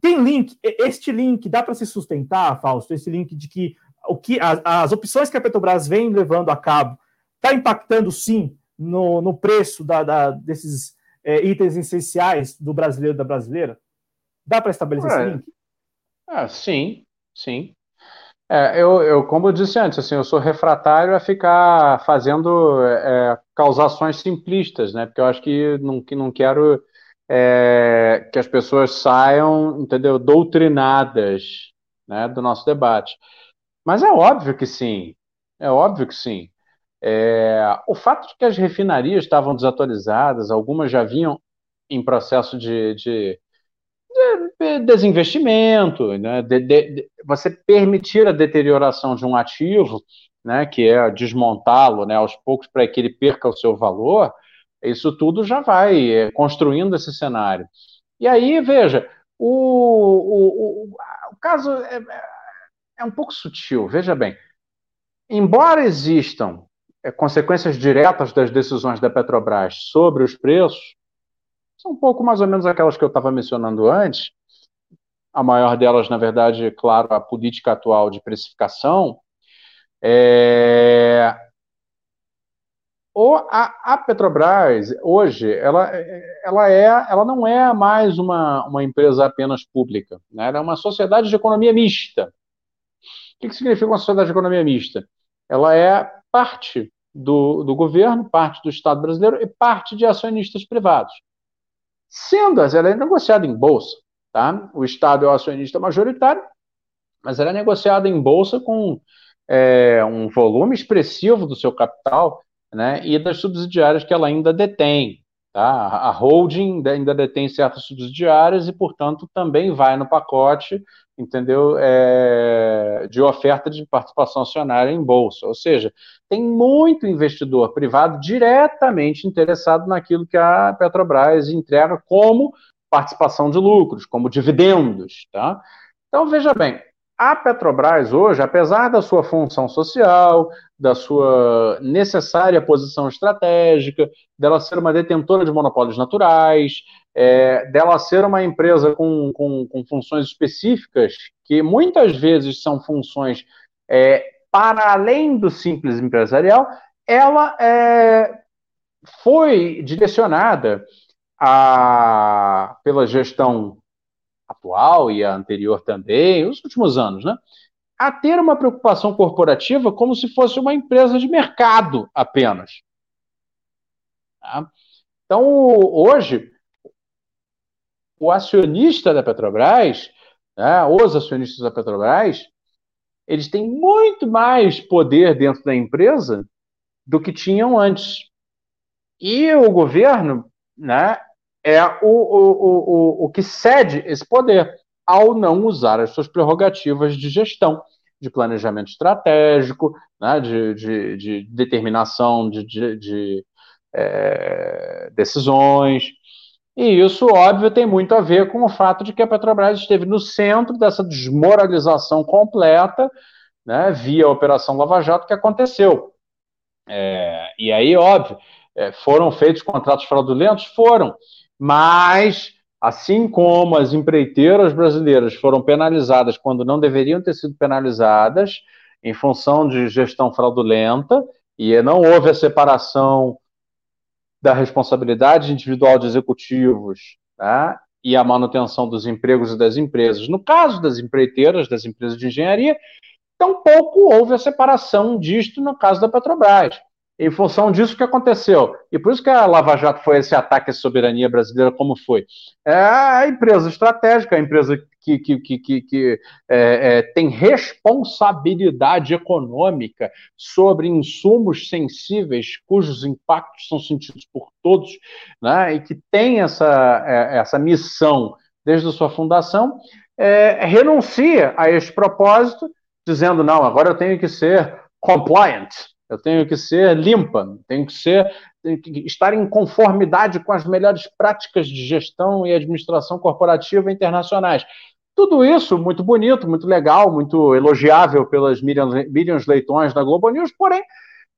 Tem link, este link dá para se sustentar, Fausto, esse link de que o que as, as opções que a Petrobras vem levando a cabo está impactando sim no, no preço da, da desses é, itens essenciais do brasileiro e da brasileira? Dá para estabelecer é, esse link? É, sim, sim. É, eu, eu, como eu disse antes, assim, eu sou refratário a ficar fazendo é, causações simplistas, né? Porque eu acho que não, que não quero é, que as pessoas saiam, entendeu, doutrinadas, né, do nosso debate. Mas é óbvio que sim, é óbvio que sim. É, o fato de que as refinarias estavam desatualizadas, algumas já vinham em processo de, de, de desinvestimento, né? de, você permitir a deterioração de um ativo, né, que é desmontá-lo né, aos poucos para que ele perca o seu valor, isso tudo já vai é, construindo esse cenário. E aí, veja, o, o, o, o caso é, é um pouco sutil, veja bem. Embora existam é, consequências diretas das decisões da Petrobras sobre os preços são um pouco mais ou menos aquelas que eu estava mencionando antes. A maior delas, na verdade, é claro, a política atual de precificação. É... A, a, Petrobras hoje ela, ela, é, ela não é mais uma, uma empresa apenas pública, né? ela é uma sociedade de economia mista. O que, que significa uma sociedade de economia mista? Ela é parte do, do governo, parte do Estado brasileiro e parte de acionistas privados. Sendo assim, ela é negociada em bolsa, tá? O Estado é o acionista majoritário, mas ela é negociada em bolsa com é, um volume expressivo do seu capital, né? E das subsidiárias que ela ainda detém. Tá? A holding ainda detém certas subsidiárias e, portanto, também vai no pacote, entendeu? É, de oferta de participação acionária em bolsa. Ou seja, tem muito investidor privado diretamente interessado naquilo que a Petrobras entrega como participação de lucros, como dividendos. Tá? Então, veja bem, a Petrobras hoje, apesar da sua função social, da sua necessária posição estratégica, dela ser uma detentora de monopólios naturais, é, dela ser uma empresa com, com, com, funções específicas, que muitas vezes são funções é, para além do simples empresarial, ela é, foi direcionada a, pela gestão atual e a anterior também, os últimos anos, né? A ter uma preocupação corporativa como se fosse uma empresa de mercado apenas. Tá? Então, hoje, o acionista da Petrobras, né, os acionistas da Petrobras, eles têm muito mais poder dentro da empresa do que tinham antes. E o governo né, é o, o, o, o que cede esse poder ao não usar as suas prerrogativas de gestão, de planejamento estratégico, né, de, de, de, determinação de, de, é, decisões. E isso, óbvio, tem muito a ver com o fato de que a Petrobras esteve no centro dessa desmoralização completa, né, via a Operação Lava Jato, que aconteceu. É, e aí, óbvio, é, foram feitos contratos fraudulentos? Foram. Mas, assim como as empreiteiras brasileiras foram penalizadas quando não deveriam ter sido penalizadas, em função de gestão fraudulenta, e não houve a separação da responsabilidade individual de executivos né, e a manutenção dos empregos e das empresas. No caso das empreiteiras, das empresas de engenharia, tampouco houve a separação disto no caso da Petrobras em função disso que aconteceu. E por isso que a Lava Jato foi esse ataque à soberania brasileira, como foi. É a empresa estratégica, a empresa que, que, que, que, que é, é, tem responsabilidade econômica sobre insumos sensíveis, cujos impactos são sentidos por todos, né, e que tem essa, é, essa missão desde a sua fundação, é, renuncia a esse propósito, dizendo: não, agora eu tenho que ser compliant, eu tenho que ser limpa, tenho que ser tenho que estar em conformidade com as melhores práticas de gestão e administração corporativa internacionais. Tudo isso muito bonito, muito legal, muito elogiável pelas Miriam Leitões da Globo News, porém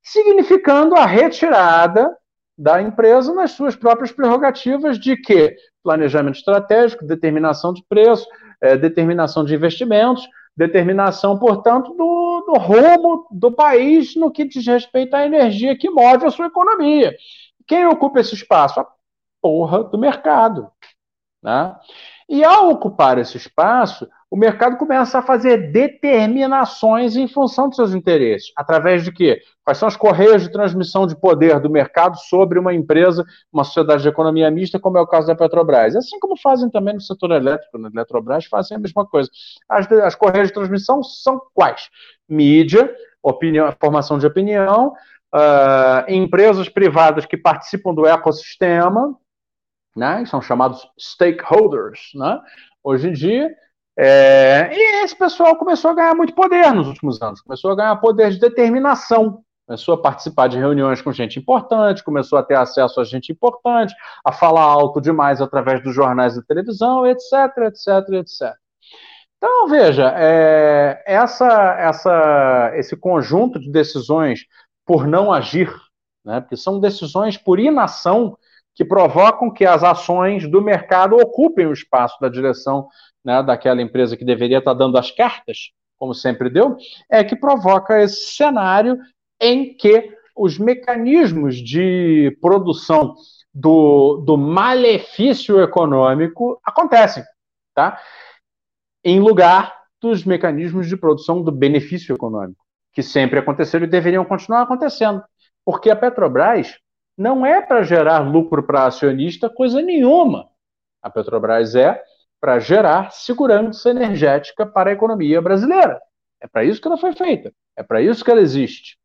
significando a retirada da empresa nas suas próprias prerrogativas de que planejamento estratégico, determinação de preço, é, determinação de investimentos, determinação, portanto, do, do rumo do país no que diz respeito à energia que move a sua economia. Quem ocupa esse espaço? A porra do mercado. Né? E ao ocupar esse espaço, o mercado começa a fazer determinações em função dos seus interesses. Através de quê? Quais são as correias de transmissão de poder do mercado sobre uma empresa, uma sociedade de economia mista, como é o caso da Petrobras. Assim como fazem também no setor elétrico, na Eletrobras fazem a mesma coisa. As, as correias de transmissão são quais? Mídia, opinião, formação de opinião, uh, empresas privadas que participam do ecossistema, né, são chamados stakeholders, né, hoje em dia, é, e esse pessoal começou a ganhar muito poder nos últimos anos, começou a ganhar poder de determinação, começou a participar de reuniões com gente importante, começou a ter acesso a gente importante, a falar alto demais através dos jornais e televisão, etc, etc, etc. Então, veja, é, essa, essa, esse conjunto de decisões por não agir, né, porque são decisões por inação que provocam que as ações do mercado ocupem o espaço da direção né, daquela empresa que deveria estar dando as cartas, como sempre deu, é que provoca esse cenário em que os mecanismos de produção do, do malefício econômico acontecem, tá? Em lugar dos mecanismos de produção do benefício econômico, que sempre aconteceram e deveriam continuar acontecendo. Porque a Petrobras não é para gerar lucro para acionista coisa nenhuma. A Petrobras é para gerar segurança energética para a economia brasileira. É para isso que ela foi feita. É para isso que ela existe.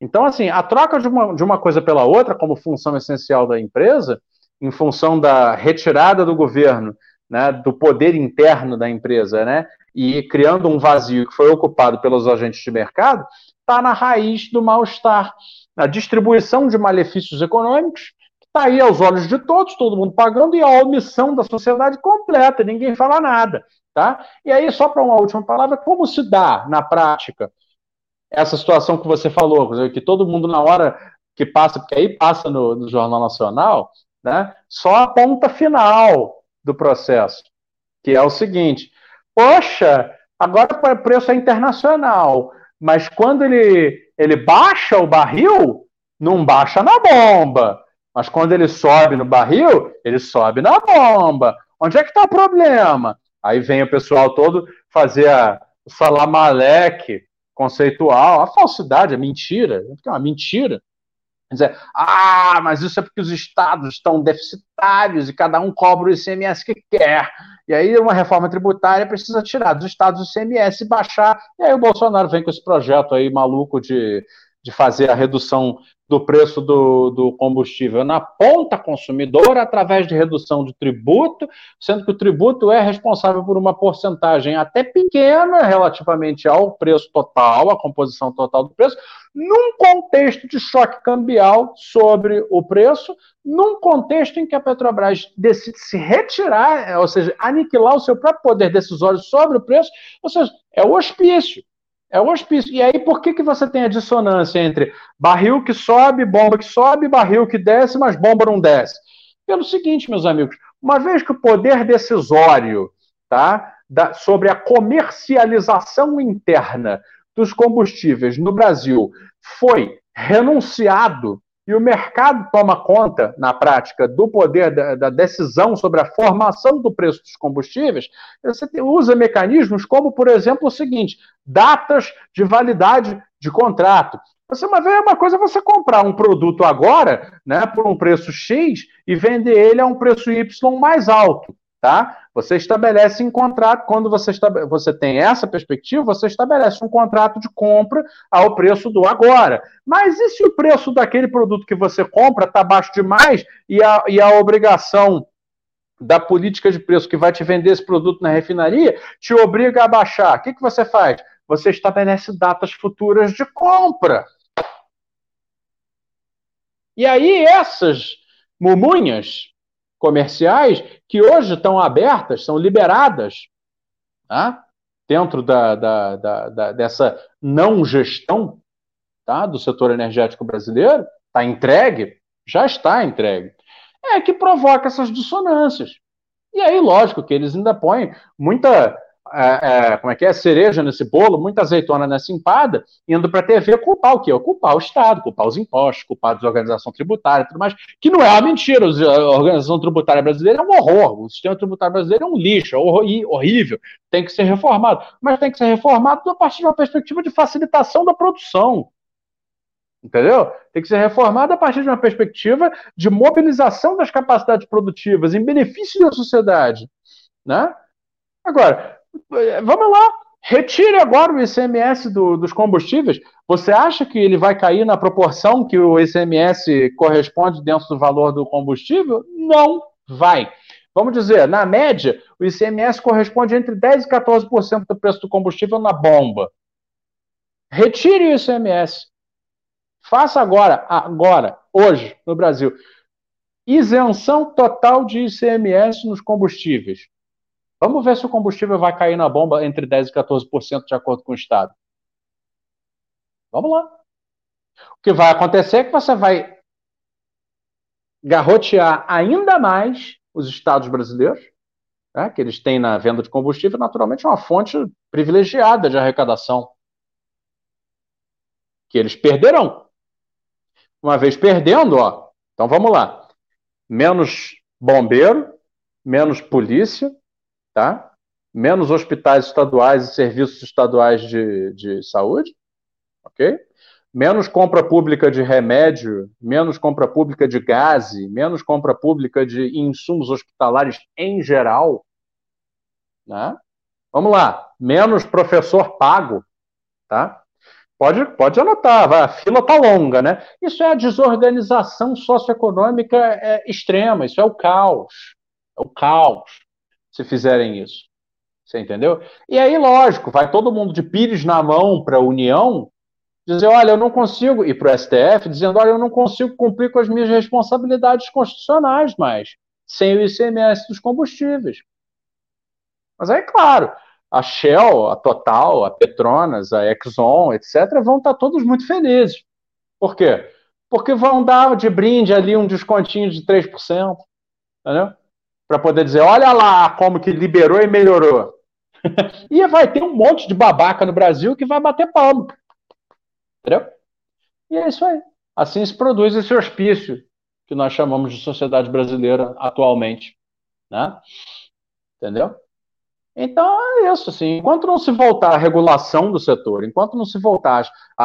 Então, assim, a troca de uma, de uma coisa pela outra, como função essencial da empresa, em função da retirada do governo, né, do poder interno da empresa, né, e criando um vazio que foi ocupado pelos agentes de mercado, está na raiz do mal-estar. A distribuição de malefícios econômicos Está aí aos olhos de todos, todo mundo pagando, e a omissão da sociedade completa, ninguém fala nada. Tá? E aí, só para uma última palavra, como se dá na prática essa situação que você falou, que todo mundo na hora que passa, porque aí passa no, no Jornal Nacional, né, só a ponta final do processo, que é o seguinte: poxa, agora o preço é internacional, mas quando ele, ele baixa o barril, não baixa na bomba. Mas quando ele sobe no barril, ele sobe na bomba. Onde é que está o problema? Aí vem o pessoal todo fazer a, salamaleque conceitual, a falsidade, a mentira, é uma mentira. Dizer, ah, mas isso é porque os estados estão deficitários e cada um cobra o ICMS que quer. E aí uma reforma tributária precisa tirar dos estados o ICMS e baixar. E aí o Bolsonaro vem com esse projeto aí maluco de, de fazer a redução do preço do, do combustível na ponta consumidora através de redução de tributo, sendo que o tributo é responsável por uma porcentagem até pequena relativamente ao preço total, a composição total do preço, num contexto de choque cambial sobre o preço, num contexto em que a Petrobras decide se retirar, ou seja, aniquilar o seu próprio poder decisório sobre o preço, ou seja, é o hospício. É o hospício. E aí, por que, que você tem a dissonância entre barril que sobe, bomba que sobe, barril que desce, mas bomba não desce? Pelo seguinte, meus amigos, uma vez que o poder decisório tá, da, sobre a comercialização interna dos combustíveis no Brasil foi renunciado e o mercado toma conta, na prática, do poder da, da, decisão sobre a formação do preço dos combustíveis, você usa mecanismos como, por exemplo, o seguinte: datas de validade de contrato. Você uma vez é uma coisa você comprar um produto agora, né, por um preço X e vender ele a um preço Y mais alto tá? Você estabelece um contrato, quando você, você tem essa perspectiva, você estabelece um contrato de compra ao preço do agora. Mas e se o preço daquele produto que você compra está baixo demais e a, e a obrigação da política de preço que vai te vender esse produto na refinaria te obriga a baixar? O que, que você faz? Você estabelece datas futuras de compra. E aí essas mumunhas comerciais que hoje estão abertas, são liberadas, tá? dentro da, da, da, dessa não gestão tá? do setor energético brasileiro, está entregue, já está entregue, é que provoca essas dissonâncias. E aí, lógico que eles ainda põem muita é, é, como é que é, cereja nesse bolo, muita azeitona nessa empada, indo para a TV culpar o quê? Culpar o Estado, culpar os impostos, culpar a organização tributária e tudo mais, que não é uma mentira, a organização tributária brasileira é um horror, o sistema tributário brasileiro é um lixo, é horrível, tem que ser reformado, mas tem que ser reformado a partir de uma perspectiva de facilitação da produção, Entendeu? Tem que ser reformado a partir de uma perspectiva de mobilização das capacidades produtivas em benefício da sociedade. Né? Agora, vamos lá, retire agora o ICMS do, dos combustíveis. Você acha que ele vai cair na proporção que o ICMS corresponde dentro do valor do combustível? Não vai. Vamos dizer, na média, o ICMS corresponde entre 10% e 14% do preço do combustível na bomba. Retire o ICMS. Faça agora, agora, hoje, no Brasil, isenção total de ICMS nos combustíveis. Vamos ver se o combustível vai cair na bomba entre 10% e 14% de acordo com o Estado. Vamos lá. O que vai acontecer é que você vai garrotear ainda mais os estados brasileiros, né, que eles têm na venda de combustível, naturalmente, uma fonte privilegiada de arrecadação. Que eles perderão. Uma vez perdendo, ó, então vamos lá. Menos bombeiro, menos polícia, tá? Menos hospitais estaduais e serviços estaduais de, de saúde, ok? Menos compra pública de remédio, menos compra pública de gás, menos compra pública de insumos hospitalares em geral, né? Vamos lá, menos professor pago, tá? Pode, pode anotar, vai, a fila tá longa, né? Isso é a desorganização socioeconômica é, extrema, isso é o caos. É o caos se fizerem isso. Você entendeu? E aí, lógico, vai todo mundo de pires na mão para a União, dizer, olha, eu não consigo, ir para o STF, dizendo, olha, eu não consigo cumprir com as minhas responsabilidades constitucionais mais, sem o ICMS dos combustíveis. Mas aí, claro, a Shell, a Total, a Petronas, a Exxon, etc., vão estar todos muito felizes. Por quê? Porque vão dar de brinde ali um descontinho de 3%, entendeu? Para poder dizer, olha lá como que liberou e melhorou. e vai ter um monte de babaca no Brasil que vai bater palmo. Entendeu? E é isso aí. Assim se produz esse hospício que nós chamamos de sociedade brasileira atualmente. Né? Entendeu? Então é isso, assim, enquanto não se voltar à regulação do setor, enquanto não se voltar a,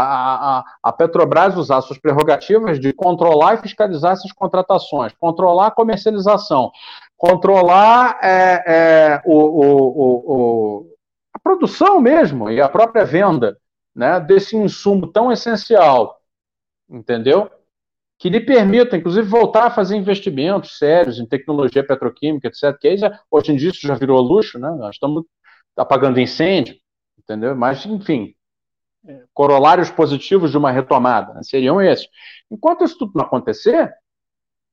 a, a, Petrobras usar suas prerrogativas de controlar e fiscalizar essas contratações, controlar a comercialização, controlar é, é, o, o, o, a produção mesmo e a própria venda né, desse insumo tão essencial, entendeu? Que lhe permita, inclusive, voltar a fazer investimentos sérios em tecnologia petroquímica, etc. Que já, hoje em dia isso já virou luxo, né? Nós estamos apagando incêndio, entendeu? Mas, enfim, corolários positivos de uma retomada né, seriam esses. Enquanto isso tudo não acontecer,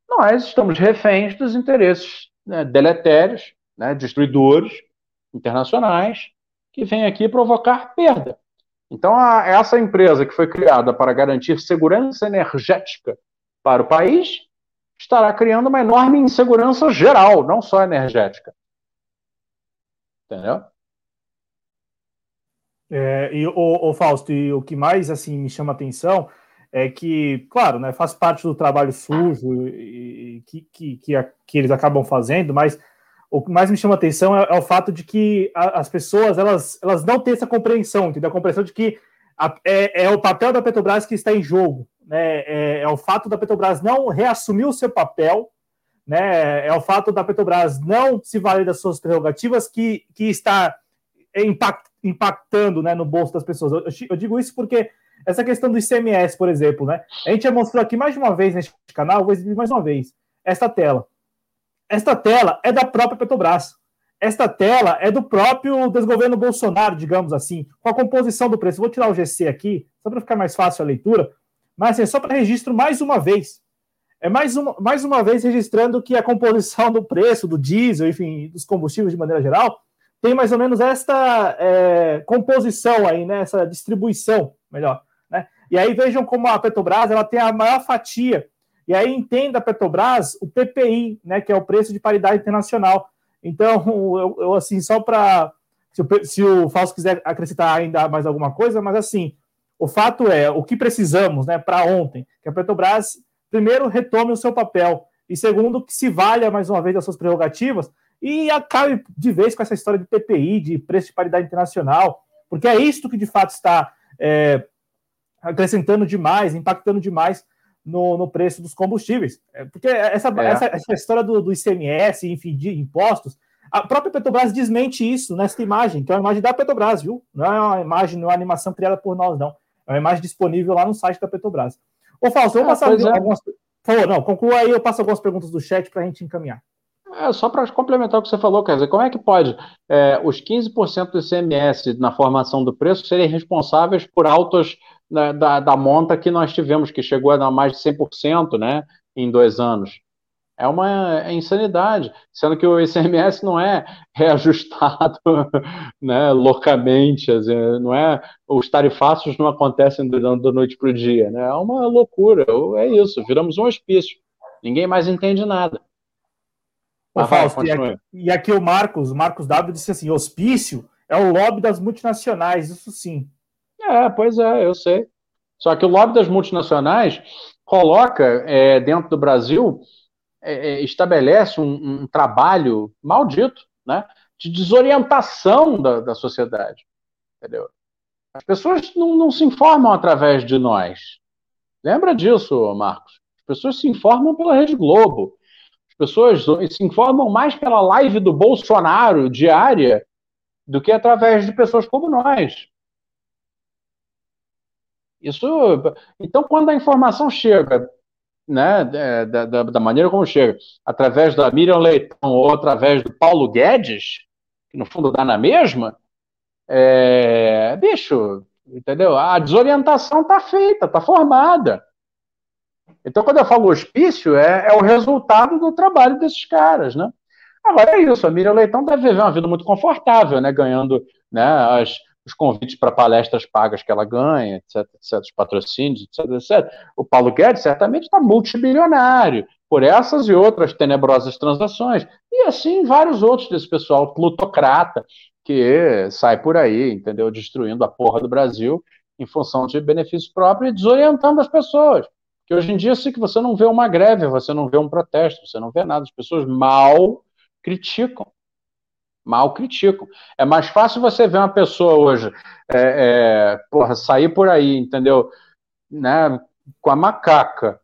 nós estamos reféns dos interesses né, deletérios, né, destruidores internacionais, que vêm aqui provocar perda. Então, a, essa empresa que foi criada para garantir segurança energética para o país estará criando uma enorme insegurança geral, não só energética. Entendeu? É, e o, o, Fausto, e o que mais assim me chama atenção é que, claro, né, faz parte do trabalho sujo e, que, que, que, a, que, eles acabam fazendo, mas o que mais me chama atenção é, é o fato de que a, as pessoas elas, elas não têm essa compreensão, entendeu? A compreensão de que a, é, é, o papel da Petrobras que está em jogo, né? É, é, o fato da Petrobras não reassumir o seu papel, né? É o fato da Petrobras não se valer das suas prerrogativas que, que está impact, impactando né, no bolso das pessoas. Eu, eu, digo isso porque essa questão do ICMS, por exemplo, né? A gente já mostrou aqui mais de uma vez neste canal, vou exibir mais uma vez, esta tela. Esta tela é da própria Petrobras. Esta tela é do próprio desgoverno Bolsonaro, digamos assim, com a composição do preço. Vou tirar o GC aqui, só para ficar mais fácil a leitura, mas assim, é só para registro mais uma vez. É mais uma, mais uma vez registrando que a composição do preço, do diesel, enfim, dos combustíveis de maneira geral, tem mais ou menos esta é, composição aí, né? Essa distribuição, melhor. E aí vejam como a Petrobras ela tem a maior fatia e aí entenda a Petrobras o PPI, né, que é o preço de paridade internacional. Então, eu, eu assim, só para. Se, se, o Fausto quiser acrescentar ainda mais alguma coisa, mas assim, o fato é, o que precisamos né, para ontem, que a Petrobras, primeiro, retome o seu papel, e segundo, que se valha mais uma vez das suas prerrogativas e acabe de vez com essa história de PPI, de preço de paridade internacional, porque é isto que de fato está é, acrescentando demais, impactando demais no, no preço dos combustíveis. É, porque essa, é. essa, essa, história do, do ICMS, enfim, de impostos, a própria Petrobras desmente isso nessa imagem, que é uma imagem da Petrobras, viu? Não é uma imagem, não é uma animação criada por nós, não. É uma imagem disponível lá no site da Petrobras. Ô, Fausto, eu vou ah, passar é. algumas. Por favor, não, conclua aí, eu passo algumas perguntas do chat para a gente encaminhar. É, só para complementar o que você falou, quer dizer, como é que pode é, os 15% do ICMS na formação do preço serem responsáveis por altos da, da, da, monta que nós tivemos, que chegou a mais de 100% né, em dois anos. É uma é insanidade, sendo que o ICMS não é reajustado né, loucamente, não é, os tarifácios não acontecem da noite para o dia, né, é uma loucura, é isso, viramos um hospício, ninguém mais entende nada. Ô, Fausto, e, aqui, e aqui o Marcos, Marcos W disse assim, hospício é o lobby das multinacionais, isso sim. É, pois é, eu sei. Só que o lobby das multinacionais coloca é, dentro do Brasil, é, é, estabelece um, um, trabalho maldito, né, de desorientação da, da sociedade. Entendeu? As pessoas não, não se informam através de nós. Lembra disso, Marcos? As pessoas se informam pela Rede Globo. As pessoas se informam mais pela live do Bolsonaro diária do que através de pessoas como nós. Isso, então, quando a informação chega, né, da, da, da, maneira como chega, através da Miriam Leitão ou através do Paulo Guedes, que no fundo dá na mesma, é, bicho, entendeu? A desorientação está feita, está formada. Então, quando eu falo hospício, é, é, o resultado do trabalho desses caras, né? Agora é isso, a Miriam Leitão deve viver uma vida muito confortável, né? Ganhando né, as, os convites para palestras pagas que ela ganha, etc, etc, os patrocínios, etc, etc. O Paulo Guedes certamente está multibilionário por essas e outras tenebrosas transações. E assim vários outros desse pessoal plutocrata que sai por aí, entendeu? Destruindo a porra do Brasil em função de benefícios próprios e desorientando as pessoas. Que hoje em dia, se você não vê uma greve, você não vê um protesto, você não vê nada, as pessoas mal criticam. Mal criticam. É mais fácil você ver uma pessoa hoje é, é, porra, sair por aí, entendeu? Né, com a macaca,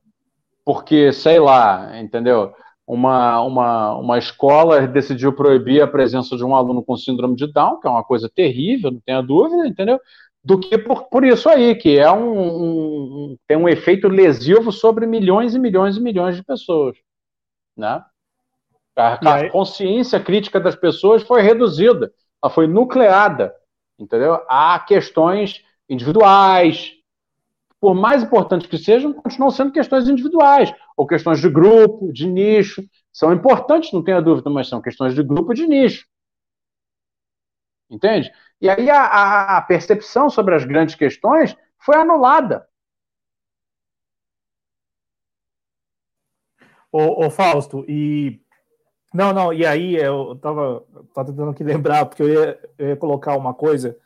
porque, sei lá, entendeu? Uma, uma, uma escola decidiu proibir a presença de um aluno com síndrome de Down, que é uma coisa terrível, não tenha dúvida, entendeu? do que por, por isso aí, que é um, um, tem um efeito lesivo sobre milhões e milhões e milhões de pessoas. Né? A, a consciência crítica das pessoas foi reduzida, ela foi nucleada, entendeu? Há questões individuais, por mais importantes que sejam, continuam sendo questões individuais, ou questões de grupo, de nicho, são importantes, não tenha dúvida, mas são questões de grupo e de nicho. Entende? E aí a, a percepção sobre as grandes questões foi anulada. Ô, ô, Fausto, e. Não, não, e aí eu tava, tava tentando aqui lembrar, porque eu ia, eu ia colocar uma coisa.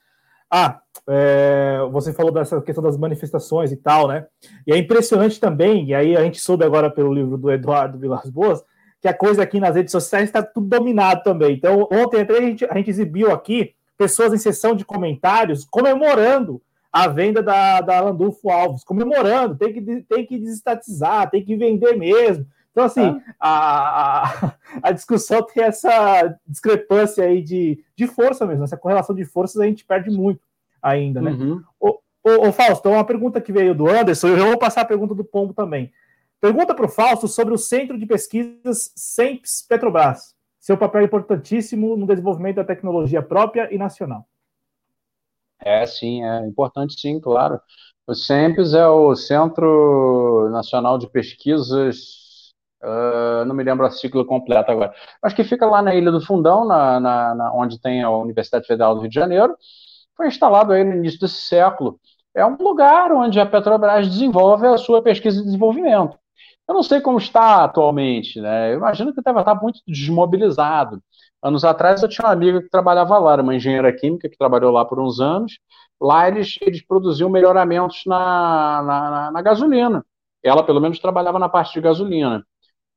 Ah, é, você falou dessa questão das manifestações e tal, né? E é impressionante também, e aí a gente soube agora pelo livro do Eduardo Vilas Boas, que a coisa aqui nas redes sociais está tudo dominado também. Então, ontem até a gente, a gente exibiu aqui pessoas em sessão de comentários comemorando a venda da, da Landulfo Alves, comemorando, tem que, tem que desestatizar, tem que vender mesmo. Então, assim, a, a, a, discussão tem essa discrepância aí de, de força mesmo, essa correlação de forças a gente perde muito ainda, né? Uhum. Ô, ô, ô, Fausto, uma pergunta que veio do Anderson, eu vou passar a pergunta do Pombo também. Pergunta para o Fausto sobre o Centro de Pesquisas SEMPS Petrobras seu papel importantíssimo no desenvolvimento da tecnologia própria e nacional. É, sim, é importante, sim, claro. O CEMPES é o Centro Nacional de Pesquisas, uh, não me lembro a sigla completa agora, acho que fica lá na Ilha do Fundão, na, na, na, onde tem a Universidade Federal do Rio de Janeiro. Foi instalado aí no início desse século. É um lugar onde a Petrobras desenvolve a sua pesquisa e desenvolvimento. Eu não sei como está atualmente, né? Eu imagino que deve estar muito desmobilizado. Anos atrás eu tinha uma amiga que trabalhava lá, era uma engenheira química que trabalhou lá por uns anos. Lá eles, eles produziam melhoramentos na, na, na gasolina. Ela, pelo menos, trabalhava na parte de gasolina.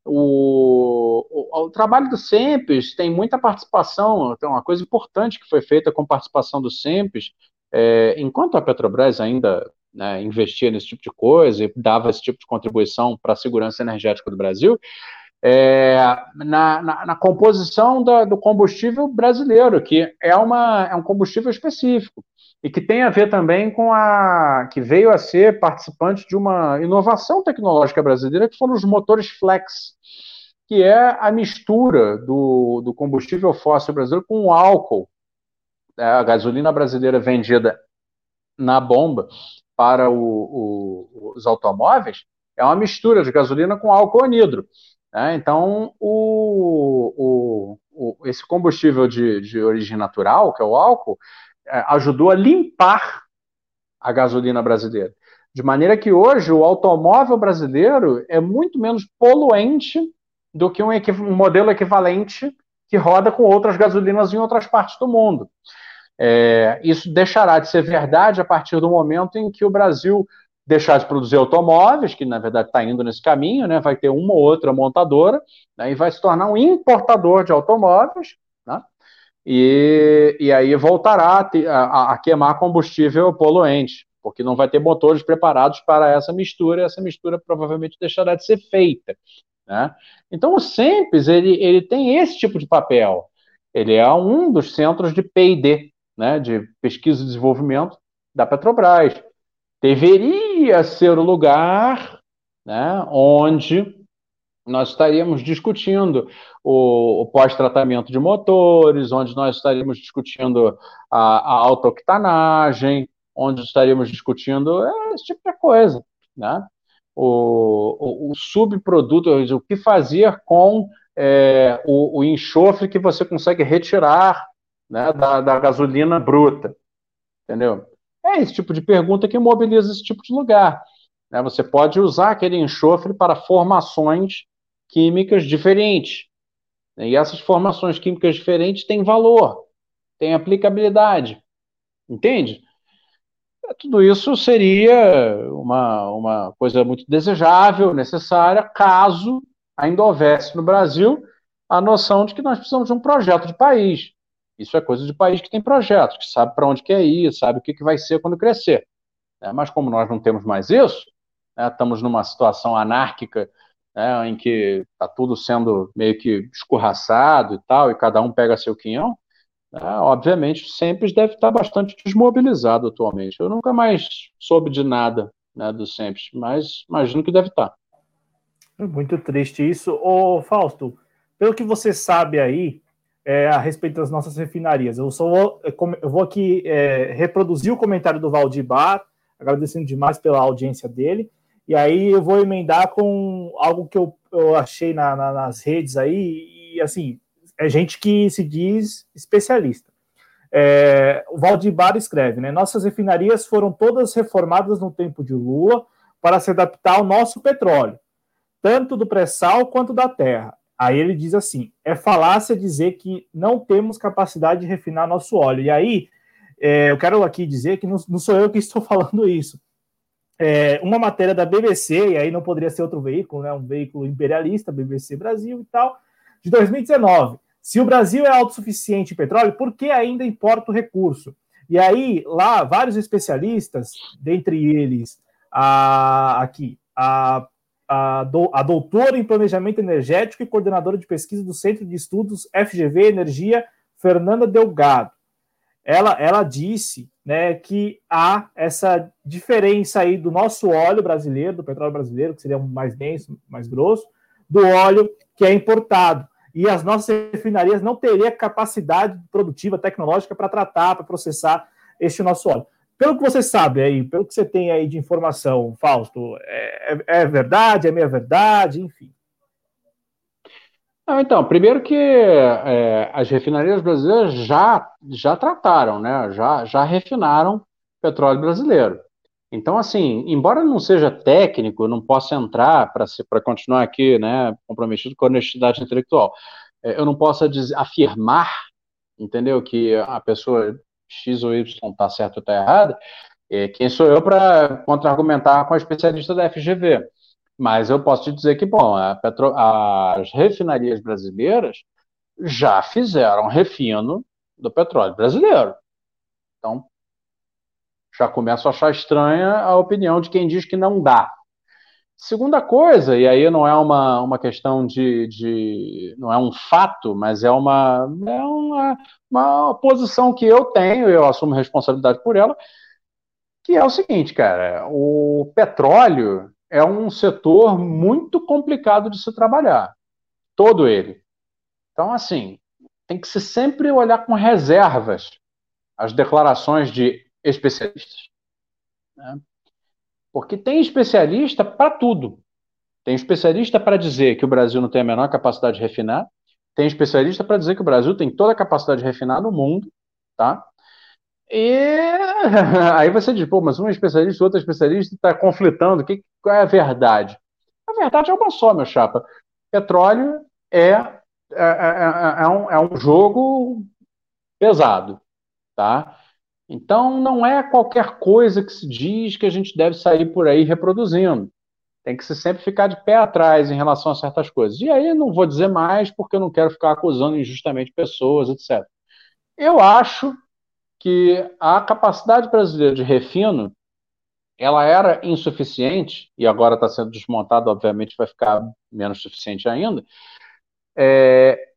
O, o, o, trabalho do SEMPES tem muita participação, tem uma coisa importante que foi feita com participação do SEMPES, é, enquanto a Petrobras ainda né, investia nesse tipo de coisa e dava esse tipo de contribuição para a segurança energética do Brasil, é, na, na, na, composição da, do combustível brasileiro, que é, uma, é um combustível específico e que tem a ver também com a que veio a ser participante de uma inovação tecnológica brasileira, que foram os motores flex, que é a mistura do, do combustível fóssil brasileiro com o álcool. É, a gasolina brasileira vendida na bomba para o, o, os automóveis é uma mistura de gasolina com álcool anidro. Né? Então, o, esse combustível de, de, origem natural, que é o álcool, ajudou a limpar a gasolina brasileira. De maneira que hoje o automóvel brasileiro é muito menos poluente do que um, um modelo equivalente que roda com outras gasolinas em outras partes do mundo. É, isso deixará de ser verdade a partir do momento em que o Brasil deixar de produzir automóveis, que na verdade está indo nesse caminho, né, vai ter uma ou outra montadora, né, e vai se tornar um importador de automóveis, e, e aí voltará a, a, queimar combustível poluente, porque não vai ter motores preparados para essa mistura, e essa mistura provavelmente deixará de ser feita. Né. Então o SEMPES ele, ele tem esse tipo de papel, ele é um dos centros de P&D, né, de pesquisa e desenvolvimento da Petrobras. Deveria ser o lugar né, onde nós estaríamos discutindo o, o pós-tratamento de motores, onde nós estaríamos discutindo a, a autooctanagem, onde estaríamos discutindo é esse tipo de coisa, né? O, o, o subproduto, o que fazer com é, o, o, enxofre que você consegue retirar né, da, da gasolina bruta, entendeu? É esse tipo de pergunta que mobiliza esse tipo de lugar. Né? Você pode usar aquele enxofre para formações químicas diferentes. Né? E essas formações químicas diferentes têm valor, têm aplicabilidade. Entende? Tudo isso seria uma, uma coisa muito desejável, necessária, caso ainda houvesse no Brasil a noção de que nós precisamos de um projeto de país. Isso é coisa de país que tem projetos, que sabe para onde quer ir, sabe o que, que vai ser quando crescer. É, mas como nós não temos mais isso, né, estamos numa situação anárquica né, em que está tudo sendo meio que escorraçado e tal, e cada um pega seu quinhão, né, obviamente sempre deve estar bastante desmobilizado atualmente. Eu nunca mais soube de nada né, do sempre, mas imagino que deve estar. Muito triste isso. Ô, Fausto, pelo que você sabe aí é, a respeito das nossas refinarias, eu, vou, eu vou aqui é, reproduzir o comentário do Valdibar, agradecendo demais pela audiência dele, e aí eu vou emendar com algo que eu, eu achei na, na, nas redes aí, e assim, é gente que se diz especialista. É, o Valdibar escreve, né? Nossas refinarias foram todas reformadas no tempo de Lula para se adaptar ao nosso petróleo, tanto do pré-sal quanto da terra. Aí ele diz assim: é falácia dizer que não temos capacidade de refinar nosso óleo. E aí é, eu quero aqui dizer que não, não, sou eu que estou falando isso. É, uma matéria da BBC, e aí não poderia ser outro veículo, né, um veículo imperialista, BBC Brasil e tal, de 2019. Se o Brasil é autossuficiente em petróleo, por que ainda importa o recurso? E aí, lá, vários especialistas, dentre eles, a, aqui, a, a, do, a doutora em planejamento energético e coordenadora de pesquisa do Centro de Estudos FGV Energia, Fernanda Delgado. Ela, ela disse né, que há essa diferença aí do nosso óleo brasileiro, do petróleo brasileiro, que seria mais denso, mais grosso, do óleo que é importado e as nossas refinarias não teriam capacidade produtiva, tecnológica para tratar, para processar este nosso óleo. Pelo que você sabe aí, pelo que você tem aí de informação, Fausto, é, é, é verdade, é meia verdade, enfim. Não, então, primeiro que é, as refinarias brasileiras já, já trataram, né? já, já refinaram petróleo brasileiro. Então, assim, embora não seja técnico, não possa entrar para continuar aqui, né, comprometido com a honestidade intelectual, é, eu não posso afirmar, entendeu, que a pessoa X ou Y está certa ou está errada, é, quem sou eu para contra-argumentar com a especialista da FGV? Mas eu posso te dizer que, bom, Petro, as refinarias brasileiras já fizeram refino do petróleo brasileiro. Então, já começo a achar estranha a opinião de quem diz que não dá. Segunda coisa, e aí não é uma, uma questão de, de. não é um fato, mas é uma, é uma, uma posição que eu tenho, eu assumo responsabilidade por ela, que é o seguinte, cara: o petróleo é um setor muito complicado de se trabalhar, todo ele. Então, assim, tem que se sempre olhar com reservas as declarações de especialistas. Né? Porque tem especialista para tudo. Tem especialista para dizer que o Brasil não tem a menor capacidade de refinar, tem especialista para dizer que o Brasil tem toda a capacidade de refinar no mundo, tá? E aí você diz, pô, mas um especialista, outro especialista está conflitando, que, qual é a verdade? A verdade é uma só, meu chapa. Petróleo é, é, é, é, um, é um jogo pesado, tá? Então, não é qualquer coisa que se diz que a gente deve sair por aí reproduzindo. Tem que se sempre ficar de pé atrás em relação a certas coisas. E aí não vou dizer mais porque eu não quero ficar acusando injustamente pessoas, etc. Eu acho que a capacidade brasileira de refino ela era insuficiente e agora está sendo desmontada, obviamente vai ficar menos suficiente ainda. É,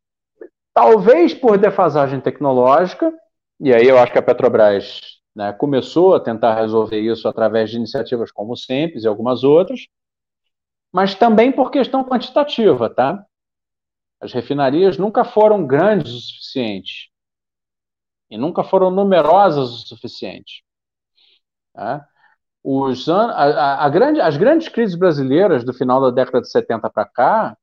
talvez por defasagem tecnológica, e aí eu acho que a Petrobras né, começou a tentar resolver isso através de iniciativas como o Simples e algumas outras, mas também por questão quantitativa, tá? As refinarias nunca foram grandes o suficiente e nunca foram numerosas o suficiente. Né? Os, a, a, grande, as grandes crises brasileiras do final da década de 70 para cá,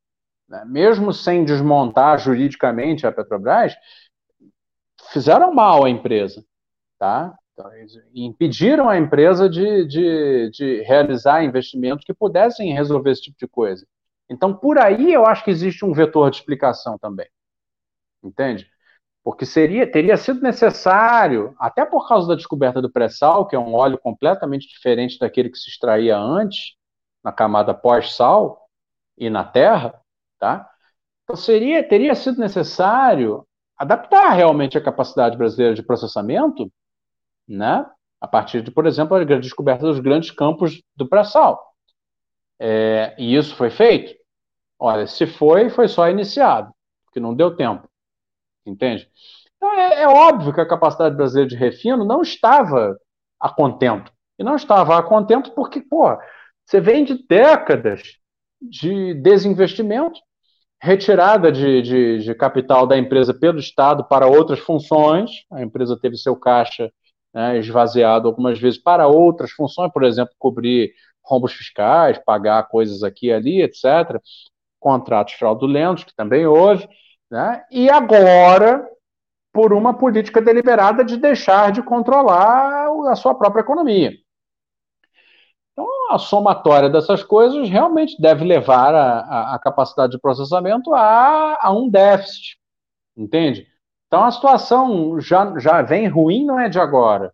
né, mesmo sem desmontar juridicamente a Petrobras, fizeram mal à empresa. Tá? Então, impediram a empresa de, de, de realizar investimentos que pudessem resolver esse tipo de coisa. Então, por aí eu acho que existe um vetor de explicação também. Entende? Porque seria, teria sido necessário, até por causa da descoberta do pré-sal, que é um óleo completamente diferente daquele que se extraía antes, na camada pós-sal e na terra, tá? Então seria, teria sido necessário adaptar realmente a capacidade brasileira de processamento, né? A partir de, por exemplo, a descoberta dos grandes campos do pré-sal. É, e isso foi feito? Olha, se foi, foi só iniciado, porque não deu tempo. Entende? Então é, é óbvio que a capacidade brasileira de refino não estava a contento. E não estava a contento porque, pô, você vem de décadas de desinvestimento, retirada de, de, de, capital da empresa pelo Estado para outras funções. A empresa teve seu caixa né, esvaziado algumas vezes para outras funções, por exemplo, cobrir rombos fiscais, pagar coisas aqui e ali, etc. Contratos fraudulentos, que também houve. Né? E agora, por uma política deliberada de deixar de controlar a sua própria economia. Então, a somatória dessas coisas realmente deve levar a, a, a capacidade de processamento a, a, um déficit, entende? Então, a situação já, já vem ruim, não é de agora.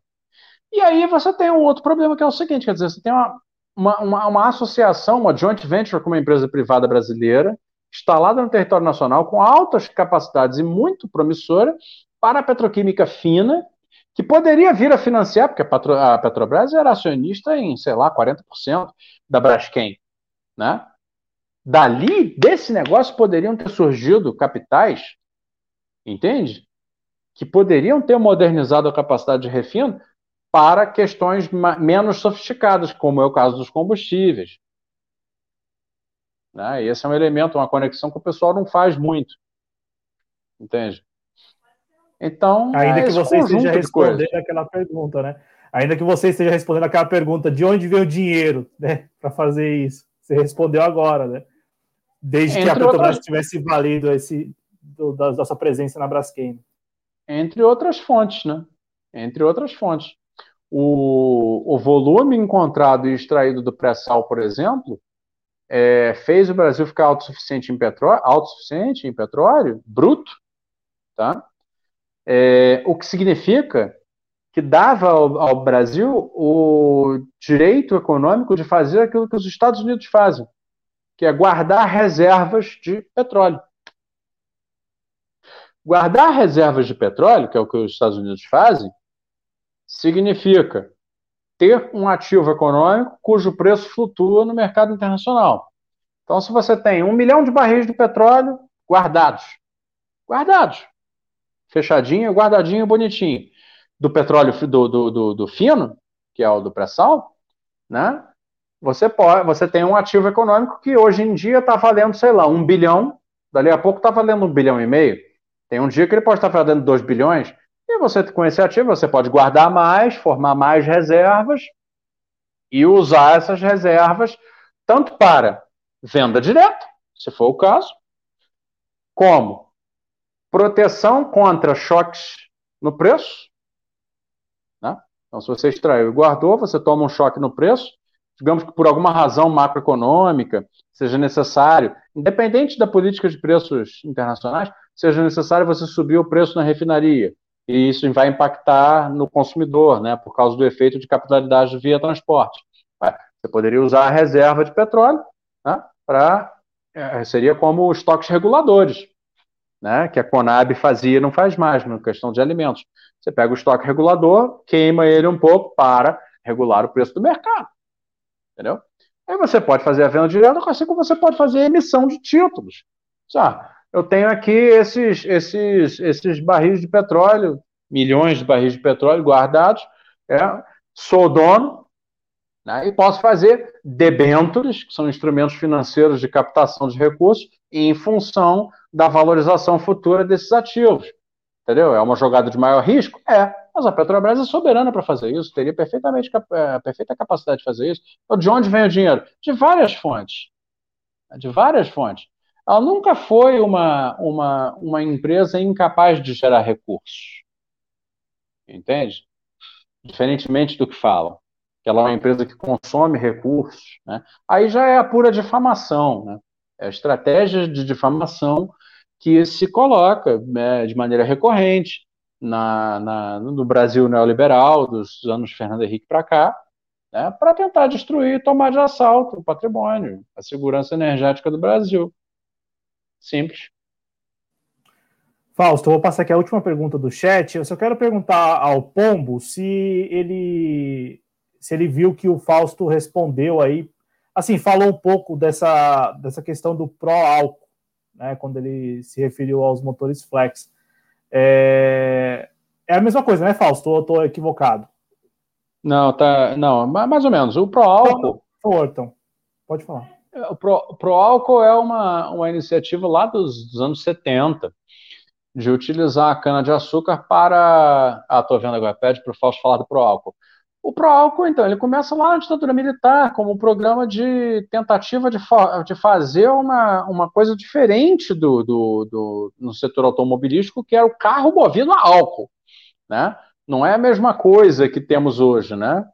E aí você tem um outro problema, que é o seguinte, quer dizer, você tem uma, uma, uma, uma associação, uma joint venture com uma empresa privada brasileira, instalada no território nacional, com altas capacidades e muito promissora, para a petroquímica fina, que poderia vir a financiar, porque a, Petrobras era acionista em, sei lá, 40% da Braskem, né? Dali, desse negócio, poderiam ter surgido capitais, entende? Que poderiam ter modernizado a capacidade de refino para questões menos sofisticadas, como é o caso dos combustíveis. Né? Esse é um elemento, uma conexão que o pessoal não faz muito. Entende? Então, ainda é que você esteja respondendo aquela pergunta, né? Ainda que você esteja respondendo aquela pergunta de onde veio o dinheiro, né, para fazer isso. Você respondeu agora, né? Desde Entre que a Petrobras outras... tivesse valido esse do, da, sua presença na Braskem. Entre outras fontes, né? Entre outras fontes. O, o volume encontrado e extraído do pré-sal, por exemplo, é, fez o Brasil ficar autossuficiente em petróleo, autossuficiente em petróleo bruto, tá? É, o que significa que dava ao, ao, Brasil o direito econômico de fazer aquilo que os Estados Unidos fazem, que é guardar reservas de petróleo. Guardar reservas de petróleo, que é o que os Estados Unidos fazem, significa ter um ativo econômico cujo preço flutua no mercado internacional. Então, se você tem um milhão de barris de petróleo guardados, guardados, fechadinho, guardadinho, bonitinho. Do petróleo do, do, do, do fino, que é o do pré-sal, né? Você pode, você tem um ativo econômico que hoje em dia está valendo, sei lá, um bilhão, dali a pouco está valendo um bilhão e meio. Tem um dia que ele pode estar tá valendo dois bilhões. E você, com esse ativo, você pode guardar mais, formar mais reservas e usar essas reservas tanto para venda direta, se for o caso, como proteção contra choques no preço. Né? Então, se você extraiu e guardou, você toma um choque no preço, digamos que por alguma razão macroeconômica seja necessário, independente da política de preços internacionais, seja necessário você subir o preço na refinaria. E isso vai impactar no consumidor, né, por causa do efeito de capitalidade via transporte. Você poderia usar a reserva de petróleo né, para. É, seria como estoques reguladores né, que a Conab fazia não faz mais na questão de alimentos. Você pega o estoque regulador, queima ele um pouco para regular o preço do mercado. Entendeu? Aí você pode fazer a venda direta, assim como você pode fazer a emissão de títulos. Ah, eu tenho aqui esses, esses, esses barris de petróleo, milhões de barris de petróleo guardados, é, sou dono, né, e posso fazer debêntures, que são instrumentos financeiros de captação de recursos, em função da valorização futura desses ativos. Entendeu? É uma jogada de maior risco? É. Mas a Petrobras é soberana para fazer isso, teria perfeitamente é, perfeita capacidade de fazer isso. Então, de onde vem o dinheiro? De várias fontes. De várias fontes. Ela nunca foi uma, uma, uma empresa incapaz de gerar recursos. Entende? Diferentemente do que falam. Que ela é uma empresa que consome recursos. Né? Aí já é a pura difamação. Né? É a estratégia de difamação que se coloca né, de maneira recorrente na, na, no Brasil neoliberal, dos anos Fernando Henrique para cá, né, para tentar destruir, tomar de assalto o patrimônio, a segurança energética do Brasil. Simples. Fausto, eu vou passar aqui a última pergunta do chat. Eu só quero perguntar ao Pombo se ele se ele viu que o Fausto respondeu aí, assim, falou um pouco dessa, dessa questão do pró-álcool, né, quando ele se referiu aos motores flex. É, é a mesma coisa, né, Fausto? Ou eu estou equivocado? Não, tá. Não, mais ou menos. O pró-álcool. Então, pode falar. O Pro, Pro Álcool é uma, uma iniciativa lá dos, dos anos 70 de utilizar a cana-de-açúcar para. Ah, estou vendo agora, pede para o Fausto falar do Pro Álcool. O Pro Álcool, então, ele começa lá na ditadura militar, como um programa de tentativa de, de fazer uma, uma coisa diferente do, do, do, no setor automobilístico, que era o carro movido a álcool. Né? Não é a mesma coisa que temos hoje, né?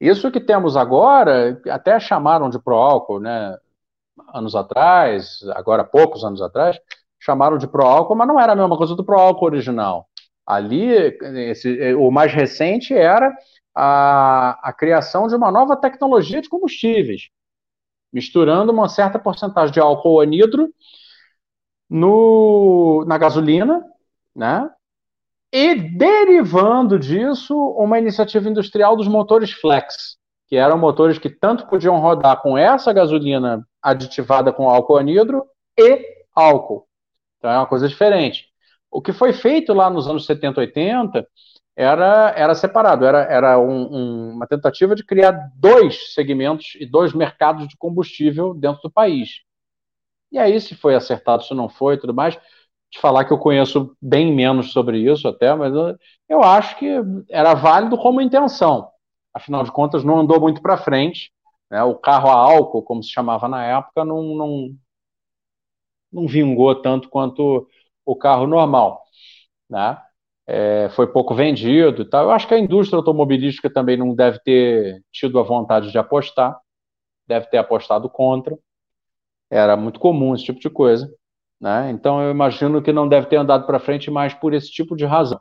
Isso que temos agora, até chamaram de pró-álcool, né? Anos atrás, agora poucos anos atrás, chamaram de pró-álcool, mas não era a mesma coisa do pró-álcool original. Ali, esse, o mais recente era a, a criação de uma nova tecnologia de combustíveis, misturando uma certa porcentagem de álcool anidro no, na gasolina, né? E derivando disso, uma iniciativa industrial dos motores flex, que eram motores que tanto podiam rodar com essa gasolina aditivada com álcool anidro e álcool. Então é uma coisa diferente. O que foi feito lá nos anos 70, 80 era, era separado, era, era um, um, uma tentativa de criar dois segmentos e dois mercados de combustível dentro do país. E aí, se foi acertado, se não foi, tudo mais, te falar que eu conheço bem menos sobre isso até, mas eu, eu acho que era válido como intenção. Afinal de contas, não andou muito para frente. Né? O carro a álcool, como se chamava na época, não, não, não vingou tanto quanto o carro normal. Né? É, foi pouco vendido tal. Eu acho que a indústria automobilística também não deve ter tido a vontade de apostar, deve ter apostado contra. Era muito comum esse tipo de coisa. Né? Então eu imagino que não deve ter andado para frente mais por esse tipo de razão.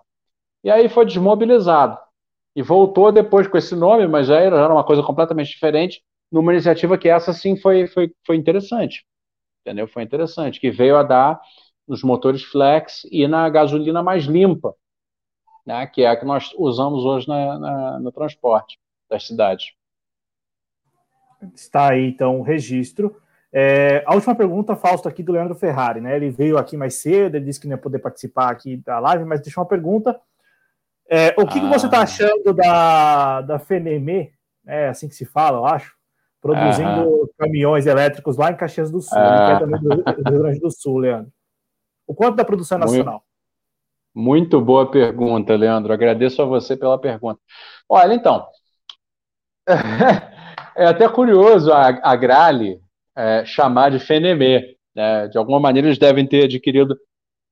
E aí foi desmobilizado. E voltou depois com esse nome, mas já era, uma coisa completamente diferente, numa iniciativa que essa sim foi, foi, foi interessante. Entendeu? Foi interessante, que veio a dar nos motores flex e na gasolina mais limpa, né, que é a que nós usamos hoje na, na, no transporte das cidades. Está aí, então, o registro. É, a última pergunta, Fausto, aqui do Leandro Ferrari, né? Ele veio aqui mais cedo, ele disse que não ia poder participar aqui da live, mas deixou uma pergunta. É, o que, ah. que você está ah. achando da, da FENEME, né, assim que se fala, eu acho, produzindo caminhões elétricos lá em Caxias do Sul, ah. também do Rio Grande do Sul, Leandro? O quanto da produção nacional? Muito, muito boa pergunta, Leandro. Agradeço a você pela pergunta. Olha, então, é até curioso a, a Grale, é, chamar de Fenemê. Né? De alguma maneira eles devem ter adquirido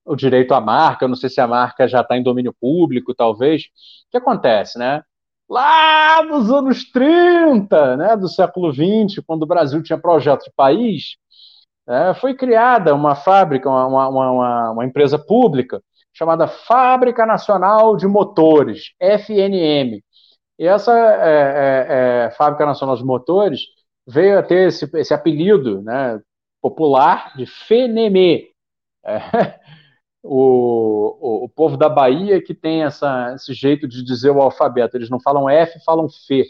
o direito à marca, eu não sei se a marca já está em domínio público, talvez. O que acontece, né? Lá nos anos 30, né, do século 20, quando o Brasil tinha projeto de país, né, foi criada uma fábrica, uma, uma, uma, uma empresa pública, chamada Fábrica Nacional de Motores, FNM. E essa é, é, é, Fábrica Nacional de Motores veio a ter esse, esse apelido né, popular de Fenemê. É, o, o, o, povo da Bahia que tem essa, esse jeito de dizer o alfabeto. Eles não falam F, falam F.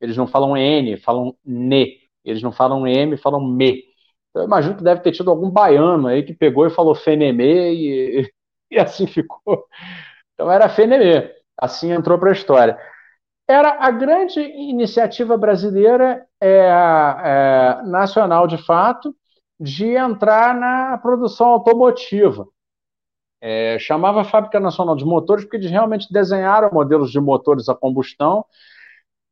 Eles não falam N, falam NE. Eles não falam M, falam ME. Então, eu imagino que deve ter tido algum baiano aí que pegou e falou Fenemê e, e assim ficou. Então era Fenemê. Assim entrou para a história era a grande iniciativa brasileira é, é, nacional, de fato, de entrar na produção automotiva. É, chamava Fábrica Nacional de Motores porque eles realmente desenharam modelos de motores a combustão,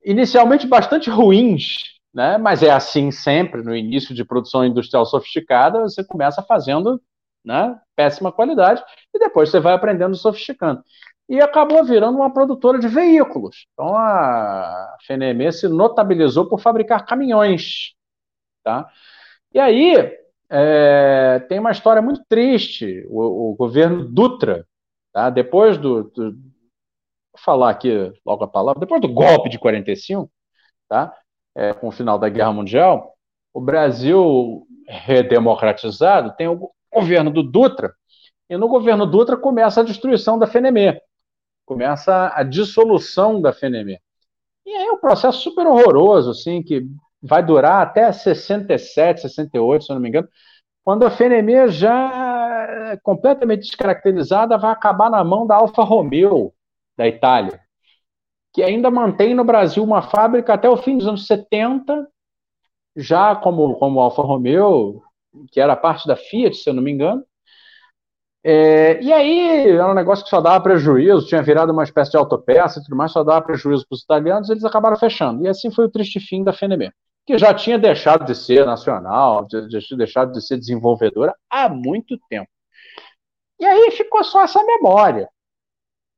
inicialmente bastante ruins, né? mas é assim sempre, no início de produção industrial sofisticada, você começa fazendo né, péssima qualidade e depois você vai aprendendo sofisticando. E acabou virando uma produtora de veículos. Então a FNM se notabilizou por fabricar caminhões. Tá? E aí, é, tem uma história muito triste. O, o governo Dutra, tá? depois do, do, Vou falar aqui logo a palavra. Depois do golpe de 45, tá? É, com o final da Guerra Mundial, o Brasil redemocratizado tem o governo do Dutra, e no governo Dutra começa a destruição da FNM, começa a dissolução da FNM. E aí é um processo super horroroso, assim, que vai durar até 67, 68, se eu não me engano, quando a FNM já é completamente descaracterizada vai acabar na mão da Alfa Romeo, da Itália, que ainda mantém no Brasil uma fábrica até o fim dos anos 70, já como, como Alfa Romeo, que era parte da Fiat, se eu não me engano. É, e aí era um negócio que só dava prejuízo, tinha virado uma espécie de autopeça e tudo mais, só dava prejuízo para os italianos, eles acabaram fechando. E assim foi o triste fim da FNM que já tinha deixado de ser nacional, de, de, deixado de ser desenvolvedora há muito tempo. E aí ficou só essa memória.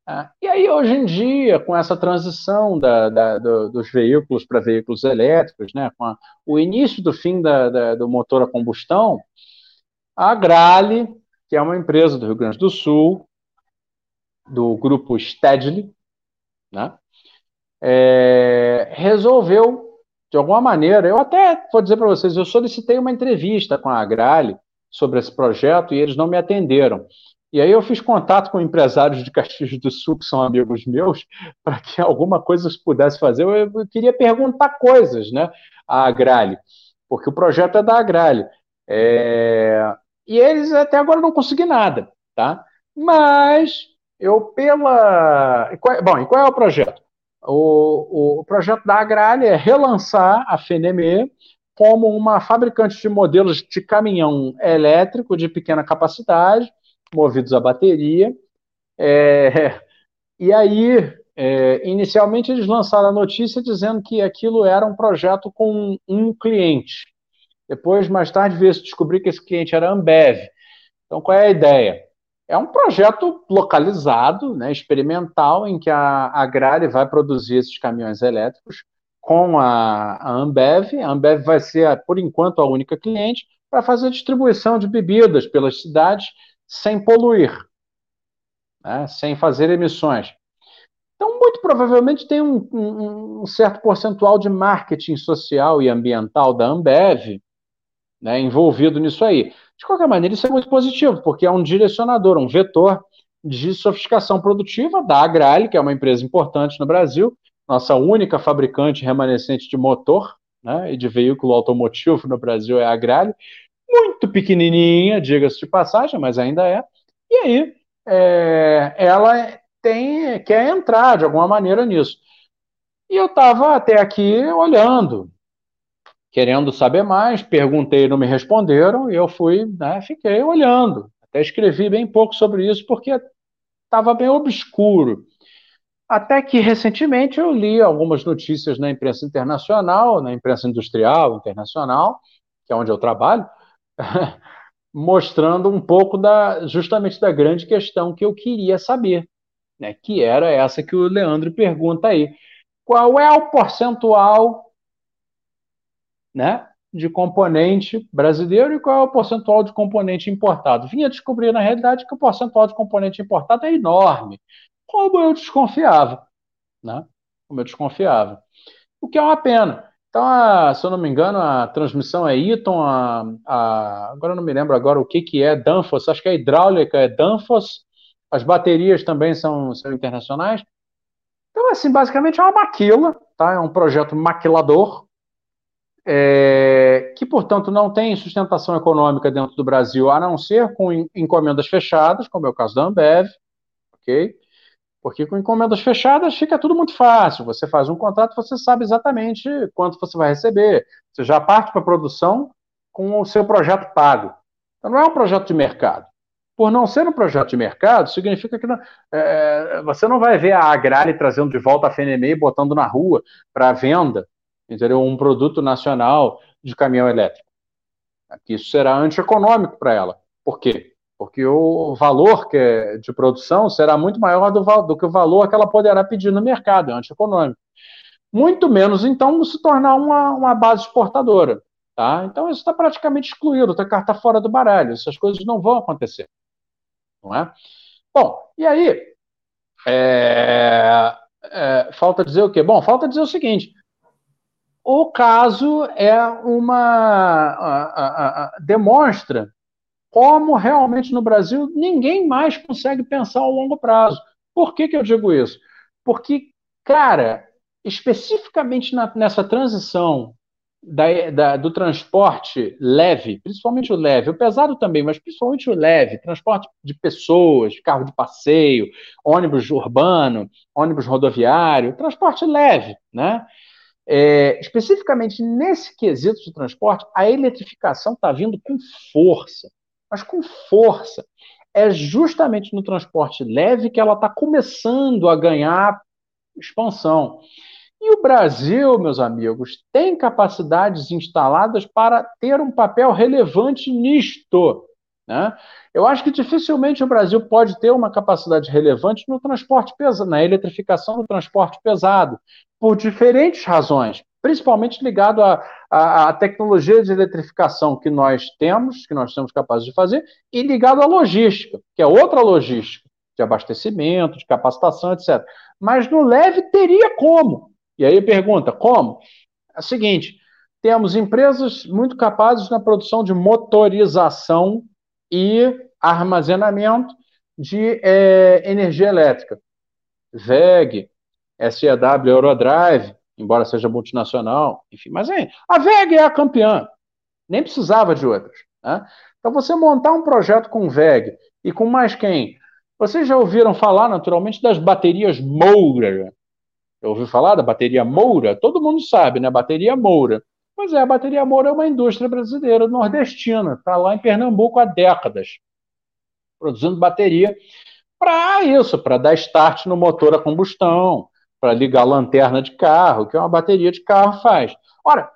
Né? E aí, hoje em dia, com essa transição da, da, do, dos veículos para veículos elétricos, né, com a, o início do fim da, do motor a combustão, a Grale, que é uma empresa do Rio Grande do Sul, do grupo Stedley, né, é, resolveu de alguma maneira, eu até vou dizer para vocês, eu solicitei uma entrevista com a Agrale sobre esse projeto e eles não me atenderam. E aí eu fiz contato com empresários de Caxias do Sul, que são amigos meus, para que alguma coisa se pudesse fazer. Eu, eu, queria perguntar coisas né, à Agrale, porque o projeto é da Agrale. É... E eles até agora não conseguiram nada, tá? Mas eu pela... Bom, e qual é o projeto? O, o projeto da Agrália é relançar a FNME como uma fabricante de modelos de caminhão elétrico de pequena capacidade, movidos a bateria. É, e aí, é, inicialmente, eles lançaram a notícia dizendo que aquilo era um projeto com um cliente. Depois, mais tarde, veio descobrir que esse cliente era a Ambev. Então, qual é a ideia? É um projeto localizado, né, experimental, em que a Agrare vai produzir esses caminhões elétricos com a, a Ambev. A Ambev vai ser, por enquanto, a única cliente para fazer distribuição de bebidas pelas cidades sem poluir, né, sem fazer emissões. Então, muito provavelmente tem um, um, um, certo percentual de marketing social e ambiental da Ambev né, envolvido nisso aí. De qualquer maneira, isso é muito positivo, porque é um direcionador, um vetor de sofisticação produtiva da Agrale, que é uma empresa importante no Brasil, nossa única fabricante remanescente de motor né, e de veículo automotivo no Brasil é a Agrale, muito pequenininha, diga-se de passagem, mas ainda é. E aí, é, ela tem quer entrar de alguma maneira nisso. E eu estava até aqui olhando, querendo saber mais, perguntei, não me responderam, e eu fui, né, fiquei olhando. Até escrevi bem pouco sobre isso, porque estava bem obscuro. Até que recentemente eu li algumas notícias na imprensa internacional, na imprensa industrial internacional, que é onde eu trabalho, mostrando um pouco da justamente da grande questão que eu queria saber, né, que era essa que o Leandro pergunta aí. Qual é o percentual né, de componente brasileiro e qual é o percentual de componente importado. Vinha descobrir, na realidade, que o percentual de componente importado é enorme, como eu desconfiava. Né? Como eu desconfiava. O que é uma pena. Então, a, se eu não me engano, a transmissão é Eaton, a, a, agora eu não me lembro agora o que, que é Danfoss, acho que a hidráulica é Danfoss, as baterias também são, são internacionais. Então, assim, basicamente é uma maquila, tá? é um projeto maquilador, é, que, portanto, não tem sustentação econômica dentro do Brasil, a não ser com encomendas fechadas, como é o caso da Ambev, ok? Porque com encomendas fechadas fica tudo muito fácil. Você faz um contrato, você sabe exatamente quanto você vai receber. Você já parte para a produção com o seu projeto pago. Então, não é um projeto de mercado. Por não ser um projeto de mercado, significa que não, é, você não vai ver a Agrale trazendo de volta a FNME e botando na rua para venda, entendeu? Um produto nacional de caminhão elétrico. Isso será antieconômico para ela. Por quê? Porque o valor que é de produção será muito maior do, do, que o valor que ela poderá pedir no mercado, é antieconômico. Muito menos, então, se tornar uma, uma base exportadora. Tá? Então, isso está praticamente excluído, está carta fora do baralho. Essas coisas não vão acontecer. Não é? Bom, e aí? É, é, falta dizer o quê? Bom, falta dizer o seguinte: o caso é uma. A, a, a, demonstra como realmente no Brasil ninguém mais consegue pensar ao longo prazo. Por que, que eu digo isso? Porque, cara, especificamente na, nessa transição da, da, do transporte leve, principalmente o leve, o pesado também, mas principalmente o leve, transporte de pessoas, carro de passeio, ônibus urbano, ônibus rodoviário, transporte leve, né? É, especificamente nesse quesito de transporte, a eletrificação está vindo com força, mas com força. É justamente no transporte leve que ela está começando a ganhar expansão. E o Brasil, meus amigos, tem capacidades instaladas para ter um papel relevante nisto. Né? Eu acho que dificilmente o Brasil pode ter uma capacidade relevante no transporte pesado, na eletrificação do transporte pesado, por diferentes razões, principalmente ligado à, tecnologia de eletrificação que nós temos, que nós somos capazes de fazer, e ligado à logística, que é outra logística, de abastecimento, de capacitação, etc. Mas no leve teria como. E aí pergunta, como? É o seguinte, temos empresas muito capazes na produção de motorização e armazenamento de é, energia elétrica. VEG, SEW Eurodrive, embora seja multinacional, enfim, mas é, a VEG é a campeã, nem precisava de outras. Né? Então, você montar um projeto com VEG e com mais quem? Vocês já ouviram falar, naturalmente, das baterias Moura, ouviu falar da bateria Moura? Todo mundo sabe, né? Bateria Moura. Pois é, a bateria Moura é uma indústria brasileira nordestina, está lá em Pernambuco há décadas, produzindo bateria para isso, para dar start no motor a combustão, para ligar a lanterna de carro, que uma bateria de carro faz. Ora,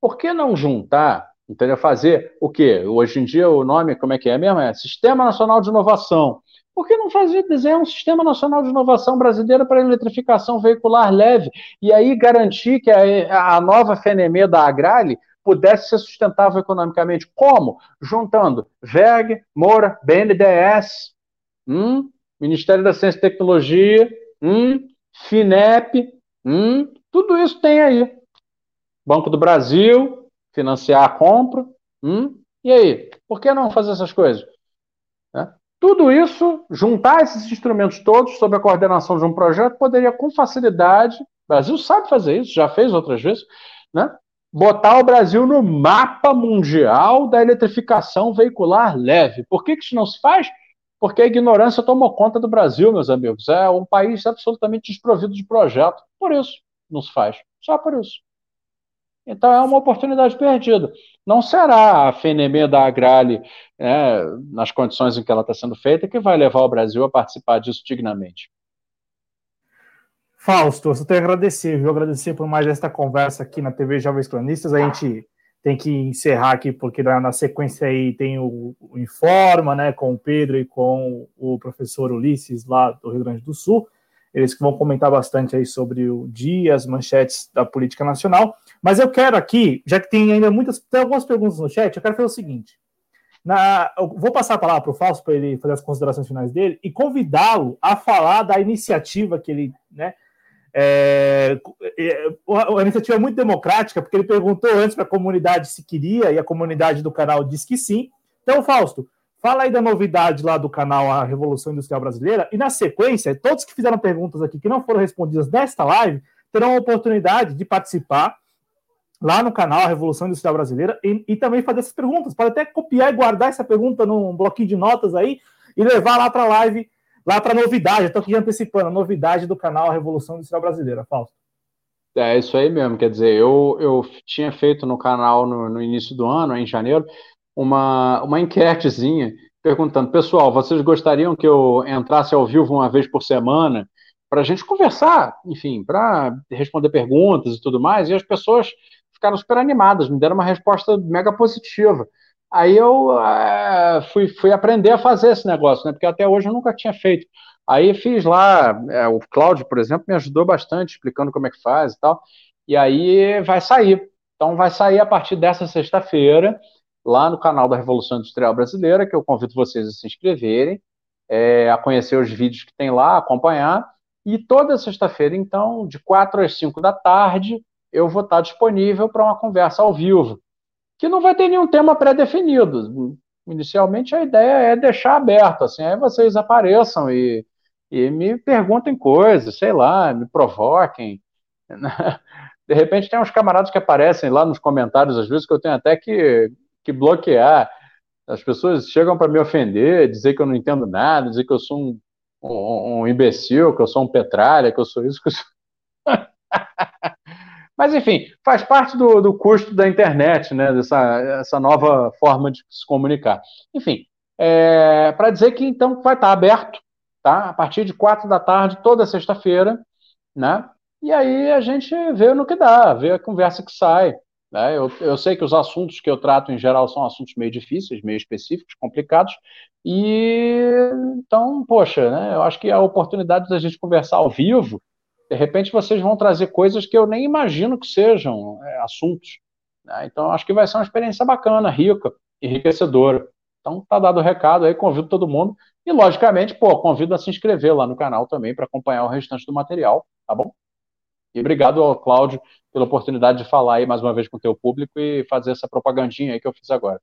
por que não juntar, entendeu? Fazer o quê? Hoje em dia o nome, como é que é mesmo? É Sistema Nacional de Inovação. Por que não fazer desenhar um sistema nacional de inovação brasileira para eletrificação veicular leve e aí garantir que a, a nova FNME da Agrale pudesse ser sustentável economicamente? Como? Juntando VEG, Moura, BNDES, hum, Ministério da Ciência e Tecnologia, hum, FINEP, hum, tudo isso tem aí. Banco do Brasil, financiar a compra, hum, e aí? Por que não fazer essas coisas? Tudo isso, juntar esses instrumentos todos sob a coordenação de um projeto, poderia com facilidade, o Brasil sabe fazer isso, já fez outras vezes, né? botar o Brasil no mapa mundial da eletrificação veicular leve. Por que, que isso não se faz? Porque a ignorância tomou conta do Brasil, meus amigos. É um país absolutamente desprovido de projeto. Por isso não se faz. Só por isso. Então é uma oportunidade perdida. Não será a FNM da Agrale, né, nas condições em que ela está sendo feita, que vai levar o Brasil a participar disso dignamente. Fausto, eu só tenho a agradecer, viu? Agradecer por mais esta conversa aqui na TV Jovens Cronistas. A gente tem que encerrar aqui, porque na, sequência aí tem o, o, Informa, né, com o Pedro e com o professor Ulisses, lá do Rio Grande do Sul. Eles que vão comentar bastante aí sobre o dia, as manchetes da política nacional. Mas eu quero aqui, já que tem ainda muitas, tem algumas perguntas no chat, eu quero fazer o seguinte. Na, vou passar a palavra para o Fausto para ele fazer as considerações finais dele e convidá-lo a falar da iniciativa que ele, né? É, é, a iniciativa muito democrática, porque ele perguntou antes para a comunidade se queria, e a comunidade do canal disse que sim. Então, Fausto, fala aí da novidade lá do canal A Revolução Industrial Brasileira, e na sequência, todos que fizeram perguntas aqui que não foram respondidas nesta live terão a oportunidade de participar lá no canal Revolução Industrial Brasileira e, e, também fazer essas perguntas. Pode até copiar e guardar essa pergunta num bloquinho de notas aí e levar lá para a live, lá para a novidade. Estou aqui antecipando a novidade do canal Revolução Industrial Brasileira. Fausto. É isso aí mesmo. Quer dizer, eu, eu tinha feito no canal no, no início do ano, em janeiro, uma, uma enquetezinha perguntando, pessoal, vocês gostariam que eu entrasse ao vivo uma vez por semana para a gente conversar, enfim, para responder perguntas e tudo mais? E as pessoas ficaram super animadas, me deram uma resposta mega positiva. Aí eu é, fui, fui aprender a fazer esse negócio, né? Porque até hoje eu nunca tinha feito. Aí fiz lá, é, o Cláudio, por exemplo, me ajudou bastante explicando como é que faz e tal. E aí vai sair. Então vai sair a partir dessa sexta-feira, lá no canal da Revolução Industrial Brasileira, que eu convido vocês a se inscreverem, é, a conhecer os vídeos que tem lá, acompanhar. E toda sexta-feira, então, de 4 às 5 da tarde, eu vou estar disponível para uma conversa ao vivo, que não vai ter nenhum tema pré-definido. Inicialmente a ideia é deixar aberto, assim, aí vocês apareçam e, e me perguntem coisas, sei lá, me provoquem. De repente tem uns camaradas que aparecem lá nos comentários, às vezes, que eu tenho até que, que bloquear. As pessoas chegam para me ofender, dizer que eu não entendo nada, dizer que eu sou um, um, um imbecil, que eu sou um petralha, que eu sou isso, que eu sou... Mas, enfim, faz parte do, do custo da internet, né? Dessa essa nova forma de se comunicar. Enfim, é, para dizer que então vai estar aberto, tá? A partir de quatro da tarde, toda sexta-feira, né? E aí a gente vê no que dá, vê a conversa que sai. Né? Eu, eu sei que os assuntos que eu trato em geral são assuntos meio difíceis, meio específicos, complicados, e então, poxa, né? Eu acho que a oportunidade da gente conversar ao vivo de repente vocês vão trazer coisas que eu nem imagino que sejam é, assuntos. Né? Então, acho que vai ser uma experiência bacana, rica, enriquecedora. Então, tá dado o recado aí, convido todo mundo. E, logicamente, pô, convido a se inscrever lá no canal também para acompanhar o restante do material, tá bom? E obrigado ao Cláudio pela oportunidade de falar aí mais uma vez com o teu público e fazer essa propagandinha aí que eu fiz agora.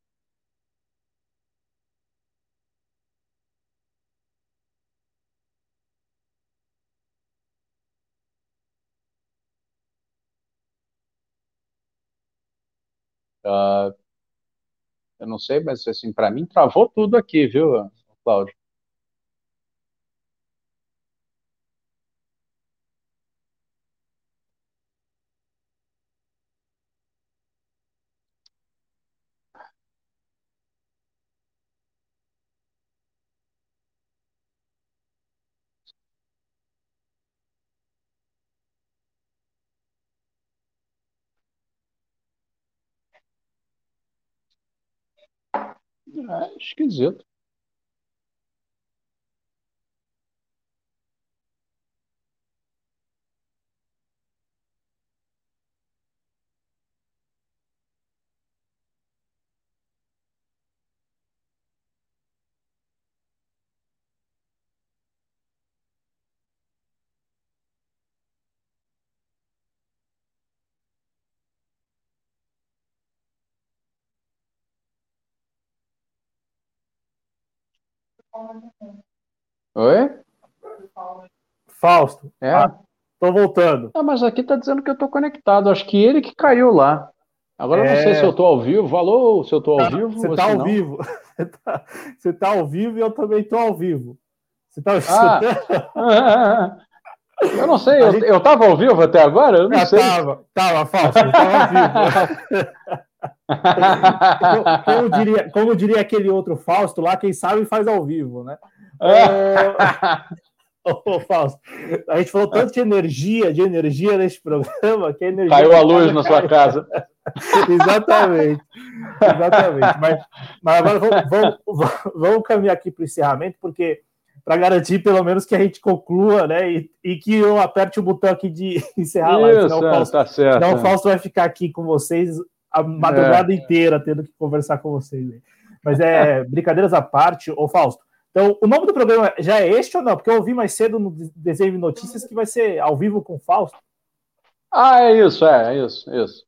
Uh, eu não sei, mas assim, para mim travou tudo aqui, viu, Cláudio? É esquisito. Oi? Fausto. É? Ah, tô voltando. Ah, mas aqui tá dizendo que eu tô conectado. Acho que ele que caiu lá. Agora é... eu não sei se eu tô ao vivo. Alô, se eu tô ao tá, vivo. Você tá ao não. vivo. Você tá, você tá ao vivo e eu também tô ao vivo. Você tá. Ah. Eu não sei, eu, gente... eu tava ao vivo até agora? Eu não ah, sei. Tava, tava, Fausto, tava ao vivo. como, diria, como diria aquele outro Fausto lá, quem sabe faz ao vivo, né? Ô, Fausto, a gente falou tanto de energia, de energia nesse programa, que a energia. Caiu a luz na sua casa. exatamente. Exatamente. Mas, mas agora vamos, vamos, vamos caminhar aqui para o encerramento, porque para garantir pelo menos que a gente conclua, né? E, e, que eu aperte o botão aqui de encerrar a live. Senão, é, Fausto, tá certo. Senão o Fausto vai ficar aqui com vocês a madrugada é. inteira tendo que conversar com vocês. Mas é brincadeiras à parte, ô Fausto. Então, o nome do programa já é este ou não? Porque eu ouvi mais cedo no desenho de notícias que vai ser ao vivo com o Fausto. Ah, é isso, é, é isso, isso.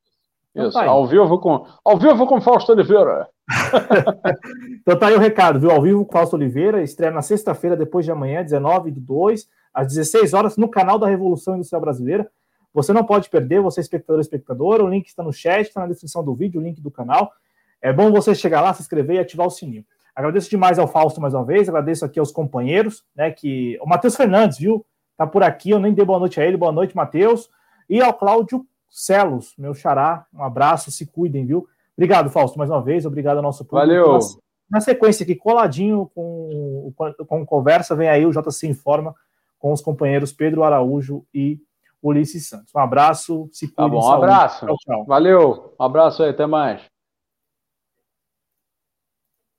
Então, isso, tá ao vivo com ao vivo com Fausto Oliveira. então tá aí o recado, viu? Ao vivo com Fausto Oliveira, estreia na sexta-feira, depois de amanhã, 19 de 2, às 16 horas, no canal da Revolução Industrial Brasileira. Você não pode perder, você é espectador espectador, o link está no chat, está na descrição do vídeo, o link do canal. É bom você chegar lá, se inscrever e ativar o sininho. Agradeço demais ao Fausto mais uma vez, agradeço aqui aos companheiros, né, que... O Matheus Fernandes, viu? Tá por aqui, eu nem dei boa noite a ele, boa noite, Matheus. E ao Cláudio Celos, meu xará, um abraço, se cuidem, viu? Obrigado, Fausto, mais uma vez, obrigado ao nosso público. Valeu! Na sequência aqui, coladinho com, com conversa, vem aí o JC Informa com os companheiros Pedro Araújo e Ulisses Santos. Um abraço, se cuide. Tá bom, um abraço. Tchau, tchau. Valeu, um abraço aí, até mais.